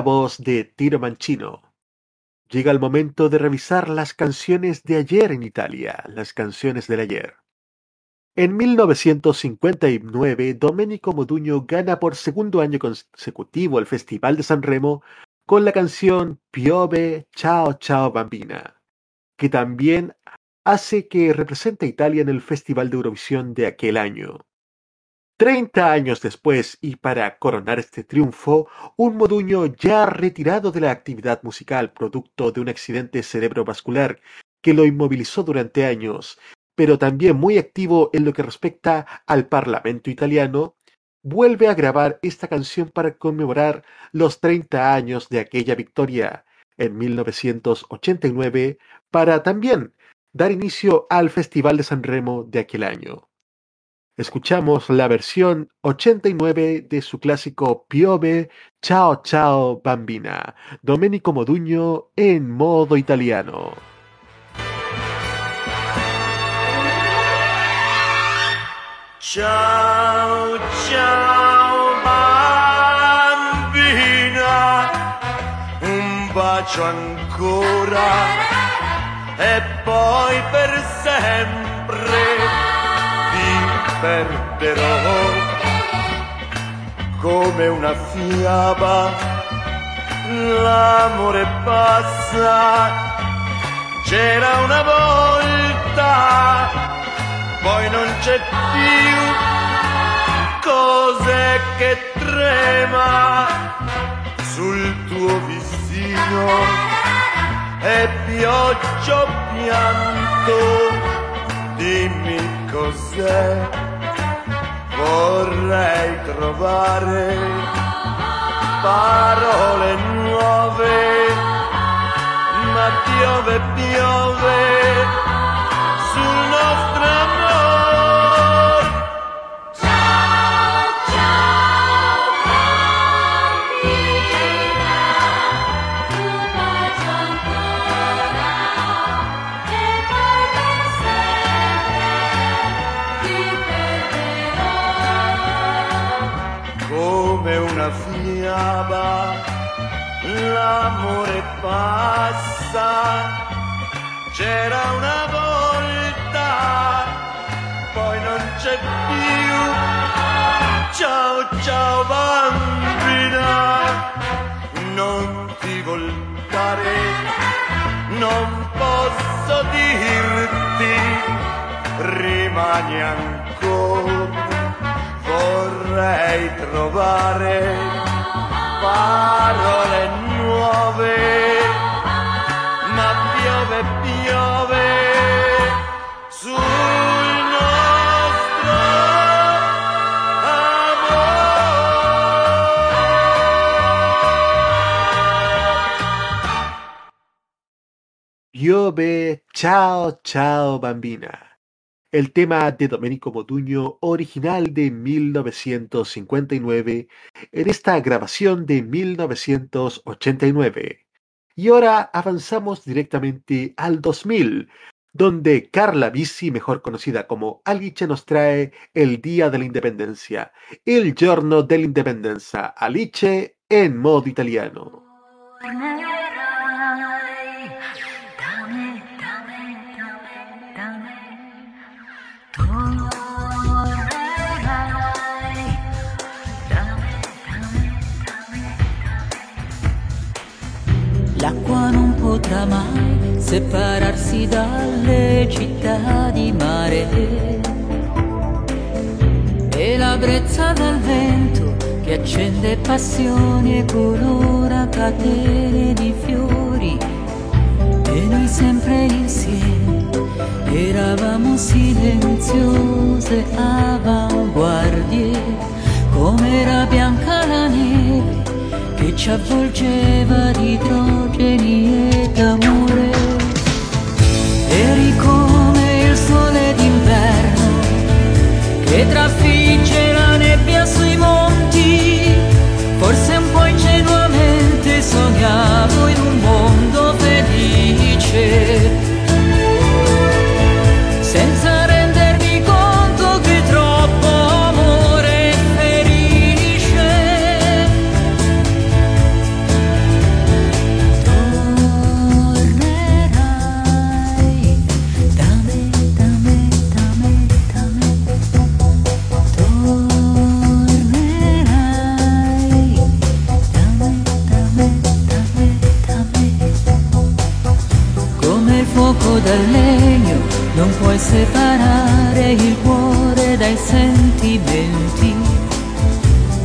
voz de Tiro Mancino. Llega el momento de revisar las canciones de ayer en Italia, las canciones del ayer. En 1959, Domenico Modugno gana por segundo año consecutivo el Festival de San Remo con la canción Piove Ciao Ciao Bambina, que también hace que represente a Italia en el Festival de Eurovisión de aquel año. Treinta años después, y para coronar este triunfo, un Moduño ya retirado de la actividad musical producto de un accidente cerebrovascular que lo inmovilizó durante años, pero también muy activo en lo que respecta al Parlamento italiano, vuelve a grabar esta canción para conmemorar los 30 años de aquella victoria en 1989 para también dar inicio al Festival de San Remo de aquel año. Escuchamos la versión 89 de su clásico Piove Ciao Ciao Bambina, Domenico Modugno en modo italiano. Ciao, ciao bambina, un bacio ancora e poi per sempre perderò come una fiaba. L'amore passa, c'era una volta poi non c'è più. Cos'è che trema sul tuo visino e pioggia pianto dimmi cos'è vorrei trovare parole nuove ma piove piove sul nostro amore l'amore passa. C'era una volta poi non c'è più. Ciao ciao bambina. Non ti voltare. Non posso dirti rimani ancora. Vorrei trovare parole Ciao Ciao Bambina. El tema de Domenico Modugno, original de 1959, en esta grabación de 1989. Y ahora avanzamos directamente al 2000, donde Carla Bisi, mejor conocida como Alice, nos trae El Día de la Independencia, el giorno dell'indipendenza, Alice en modo italiano. Potrà mai separarsi dalle città di mare. E la brezza del vento che accende passioni e colora catene di fiori e noi sempre insieme eravamo silenziose avanguardie come era bianca la neve che ci avvolgeva di idrogeni ed amore eri come il sole d'inverno che trafigge la nebbia sui monti. Forse un po' ingenuamente sognavo in un mondo felice. Dal legno non puoi separare il cuore dai sentimenti.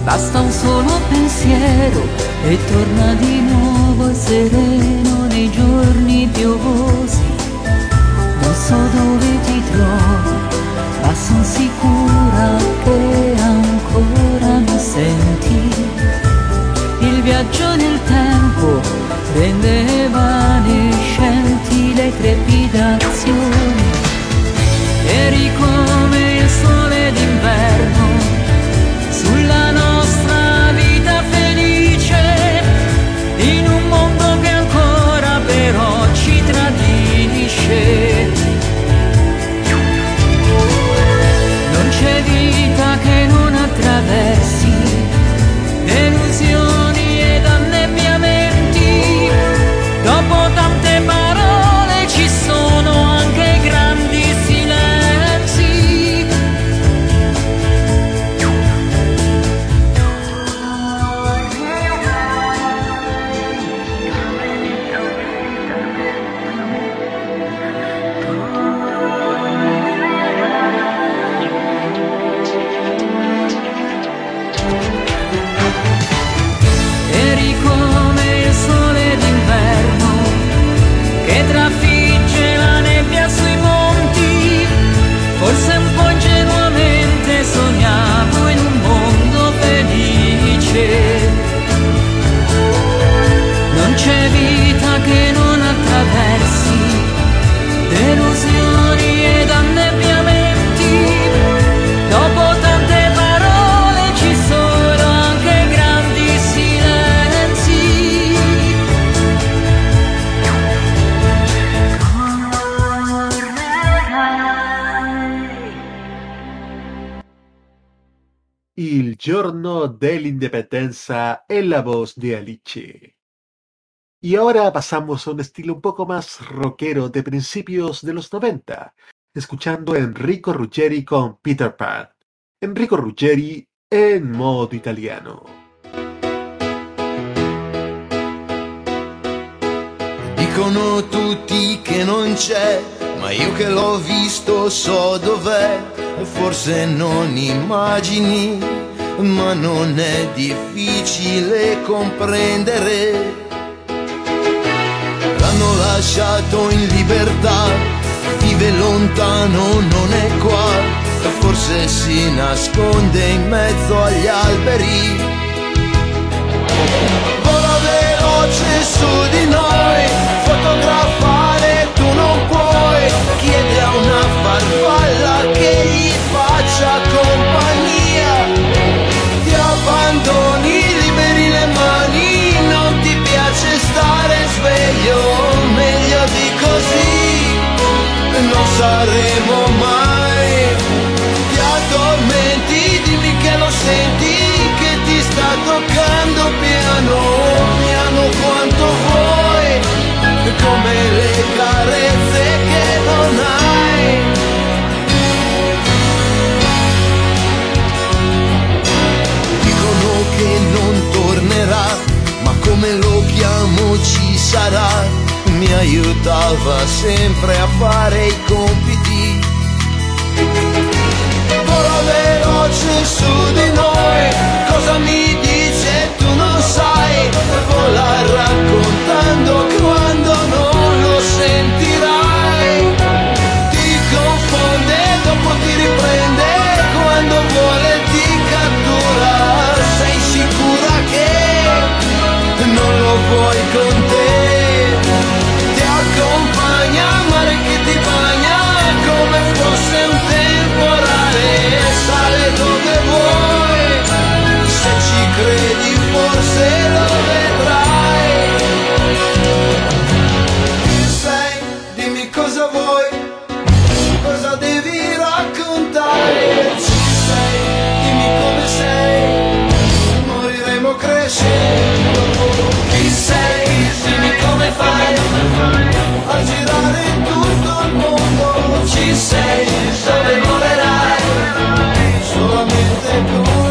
Basta un solo pensiero e torna di nuovo sereno nei giorni piovosi. Non so dove ti trovo, ma sono sicura che ancora mi senti. Il viaggio nel tempo rende evanescenti e trepidazioni e ricordo la voz de Alice. Y ahora pasamos a un estilo un poco más rockero de principios de los 90, escuchando Enrico Ruggeri con Peter Pan. Enrico Ruggeri en modo italiano. Dicono tutti che non c'è, ma io che l'ho visto so dov'è. Forse non immagini, ma non è difficile comprendere. L'hanno lasciato in libertà, vive lontano, non è qua. Forse si nasconde in mezzo agli alberi. Vola veloce su di noi, fotografare tu non puoi, chiede a una farfalla saremo mai, aiutava sempre a fare i compiti. Vola luce su di noi. Cosa mi dice tu non sai, vola raccontando quando non lo sentirai. Chi sei? Dimmi come fai a girare tutto il mondo. Ci sei? Dove volerai? Solamente con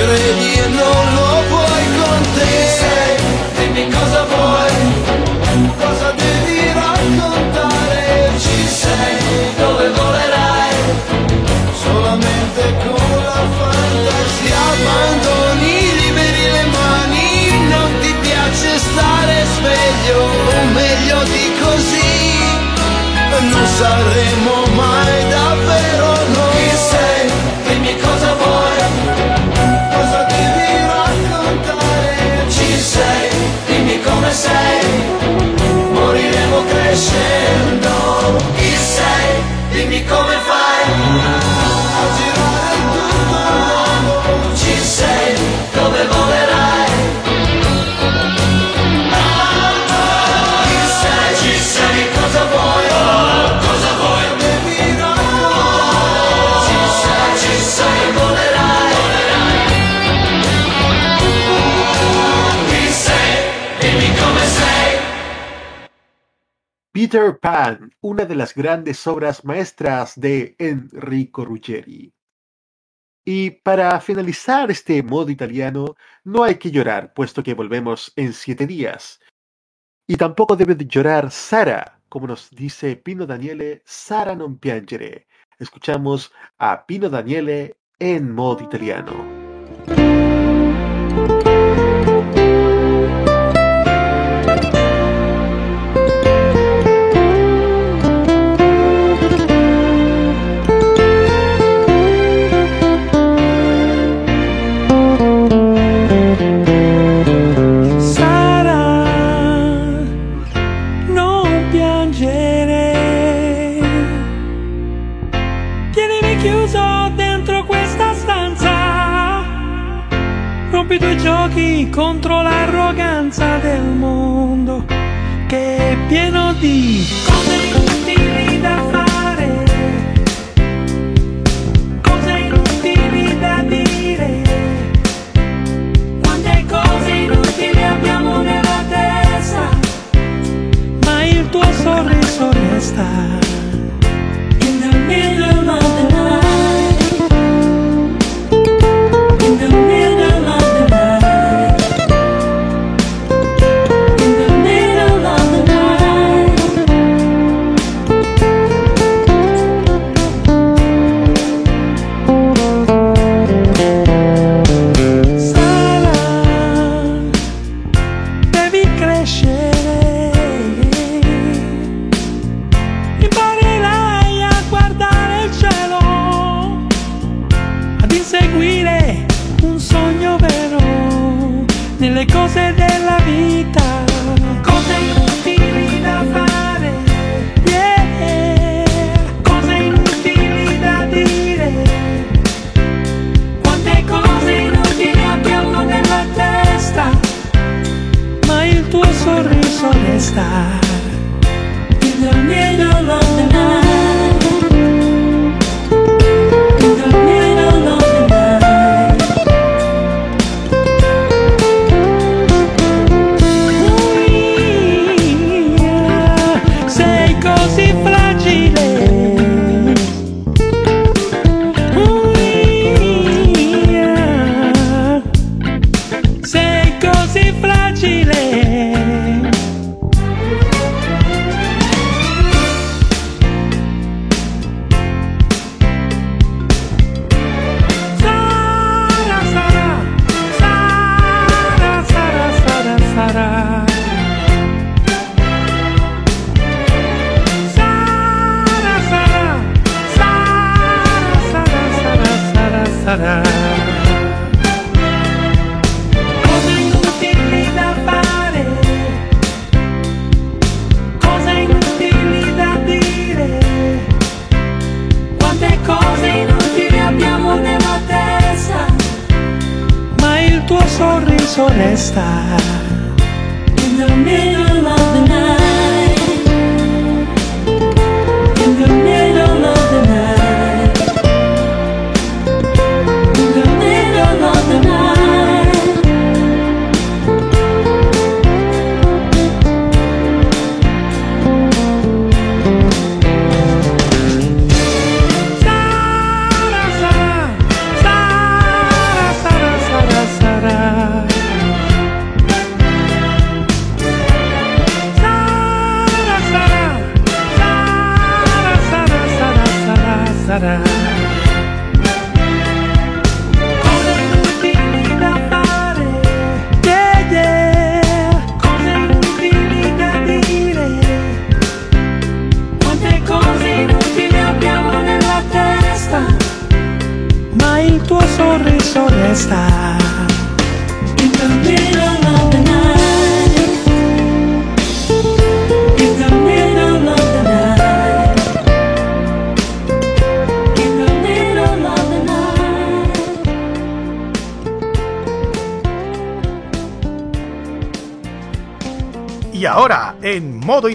credi e non lo vuoi con te. Dimmi cosa vuoi, cosa devi raccontare, ci sei, dove volerai, solamente con la fantasia. Abbandoni, liberi le mani, non ti piace stare sveglio, meglio di così, non saremo mai davvero say Peter Pan, una de las grandes obras maestras de Enrico Ruggeri. Y para finalizar este modo italiano, no hay que llorar, puesto que volvemos en siete días. Y tampoco debe de llorar Sara, como nos dice Pino Daniele, Sara non piangere. Escuchamos a Pino Daniele en modo italiano. Contro l'arroganza del mondo che è pieno di cose inutili da fare. Cose inutili da dire. Quante cose inutili abbiamo nella testa, ma il tuo sorriso resta. Star. In the middle of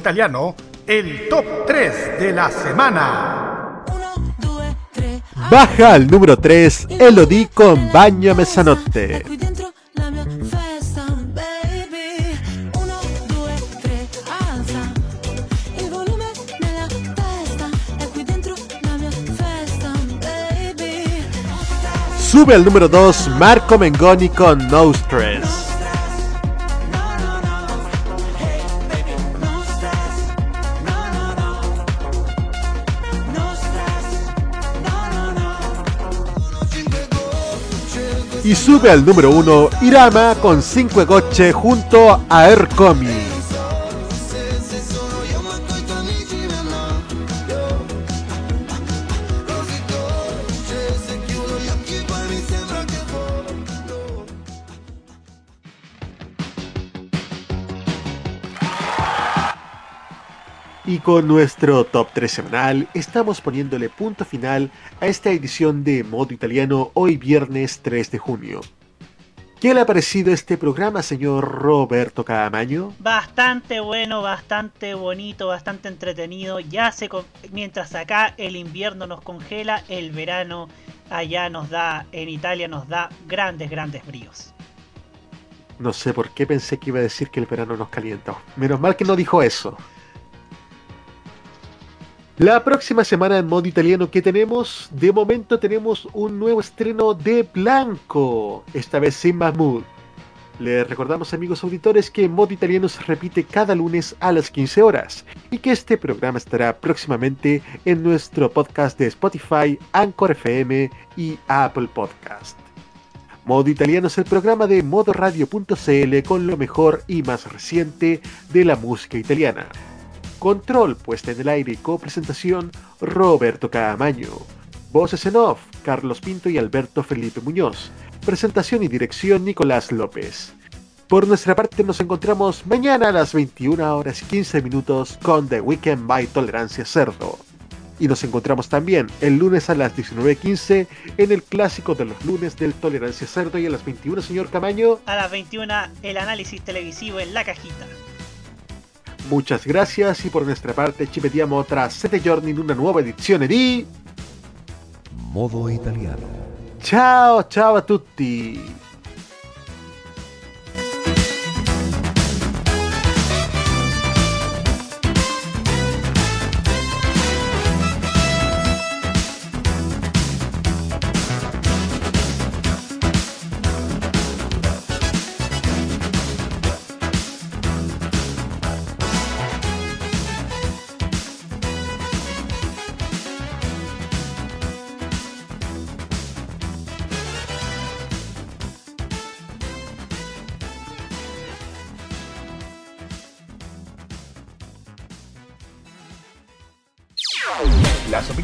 italiano, el top 3 de la semana. Baja al número 3 Elodie con Bagno a Mezzanotte. Sube al número 2 Marco Mengoni con No sube al número 1 Irama con 5 gocce junto a. Y con nuestro top 3 semanal estamos poniéndole punto final a esta edición de Modo Italiano hoy viernes 3 de junio. ¿Qué le ha parecido este programa, señor Roberto Camaño? Bastante bueno, bastante bonito, bastante entretenido. Ya se con- mientras acá el invierno nos congela, el verano allá nos da, en Italia nos da grandes, grandes bríos. No sé por qué pensé que iba a decir que el verano nos calienta. Menos mal que no dijo eso. La próxima semana en modo italiano que tenemos, de momento tenemos un nuevo estreno de Blanco, esta vez sin Mahmoud. Les recordamos amigos auditores que Modo Italiano se repite cada lunes a las 15 horas y que este programa estará próximamente en nuestro podcast de Spotify, Anchor FM y Apple Podcast. Modo Italiano es el programa de modoradio.cl con lo mejor y más reciente de la música italiana. Control, puesta en el aire y copresentación, Roberto Caamaño. Voces en off, Carlos Pinto y Alberto Felipe Muñoz. Presentación y dirección, Nicolás López. Por nuestra parte nos encontramos mañana a las 21 horas y 15 minutos con The Weekend by Tolerancia Cerdo. Y nos encontramos también el lunes a las 19.15 en el clásico de los lunes del Tolerancia Cerdo y a las 21, señor Camaño. A las 21 el análisis televisivo en la cajita. Muchas gracias y por nuestra parte ci vediamo tra sette giorni in una nuova edizione di Modo italiano. Ciao ciao a tutti!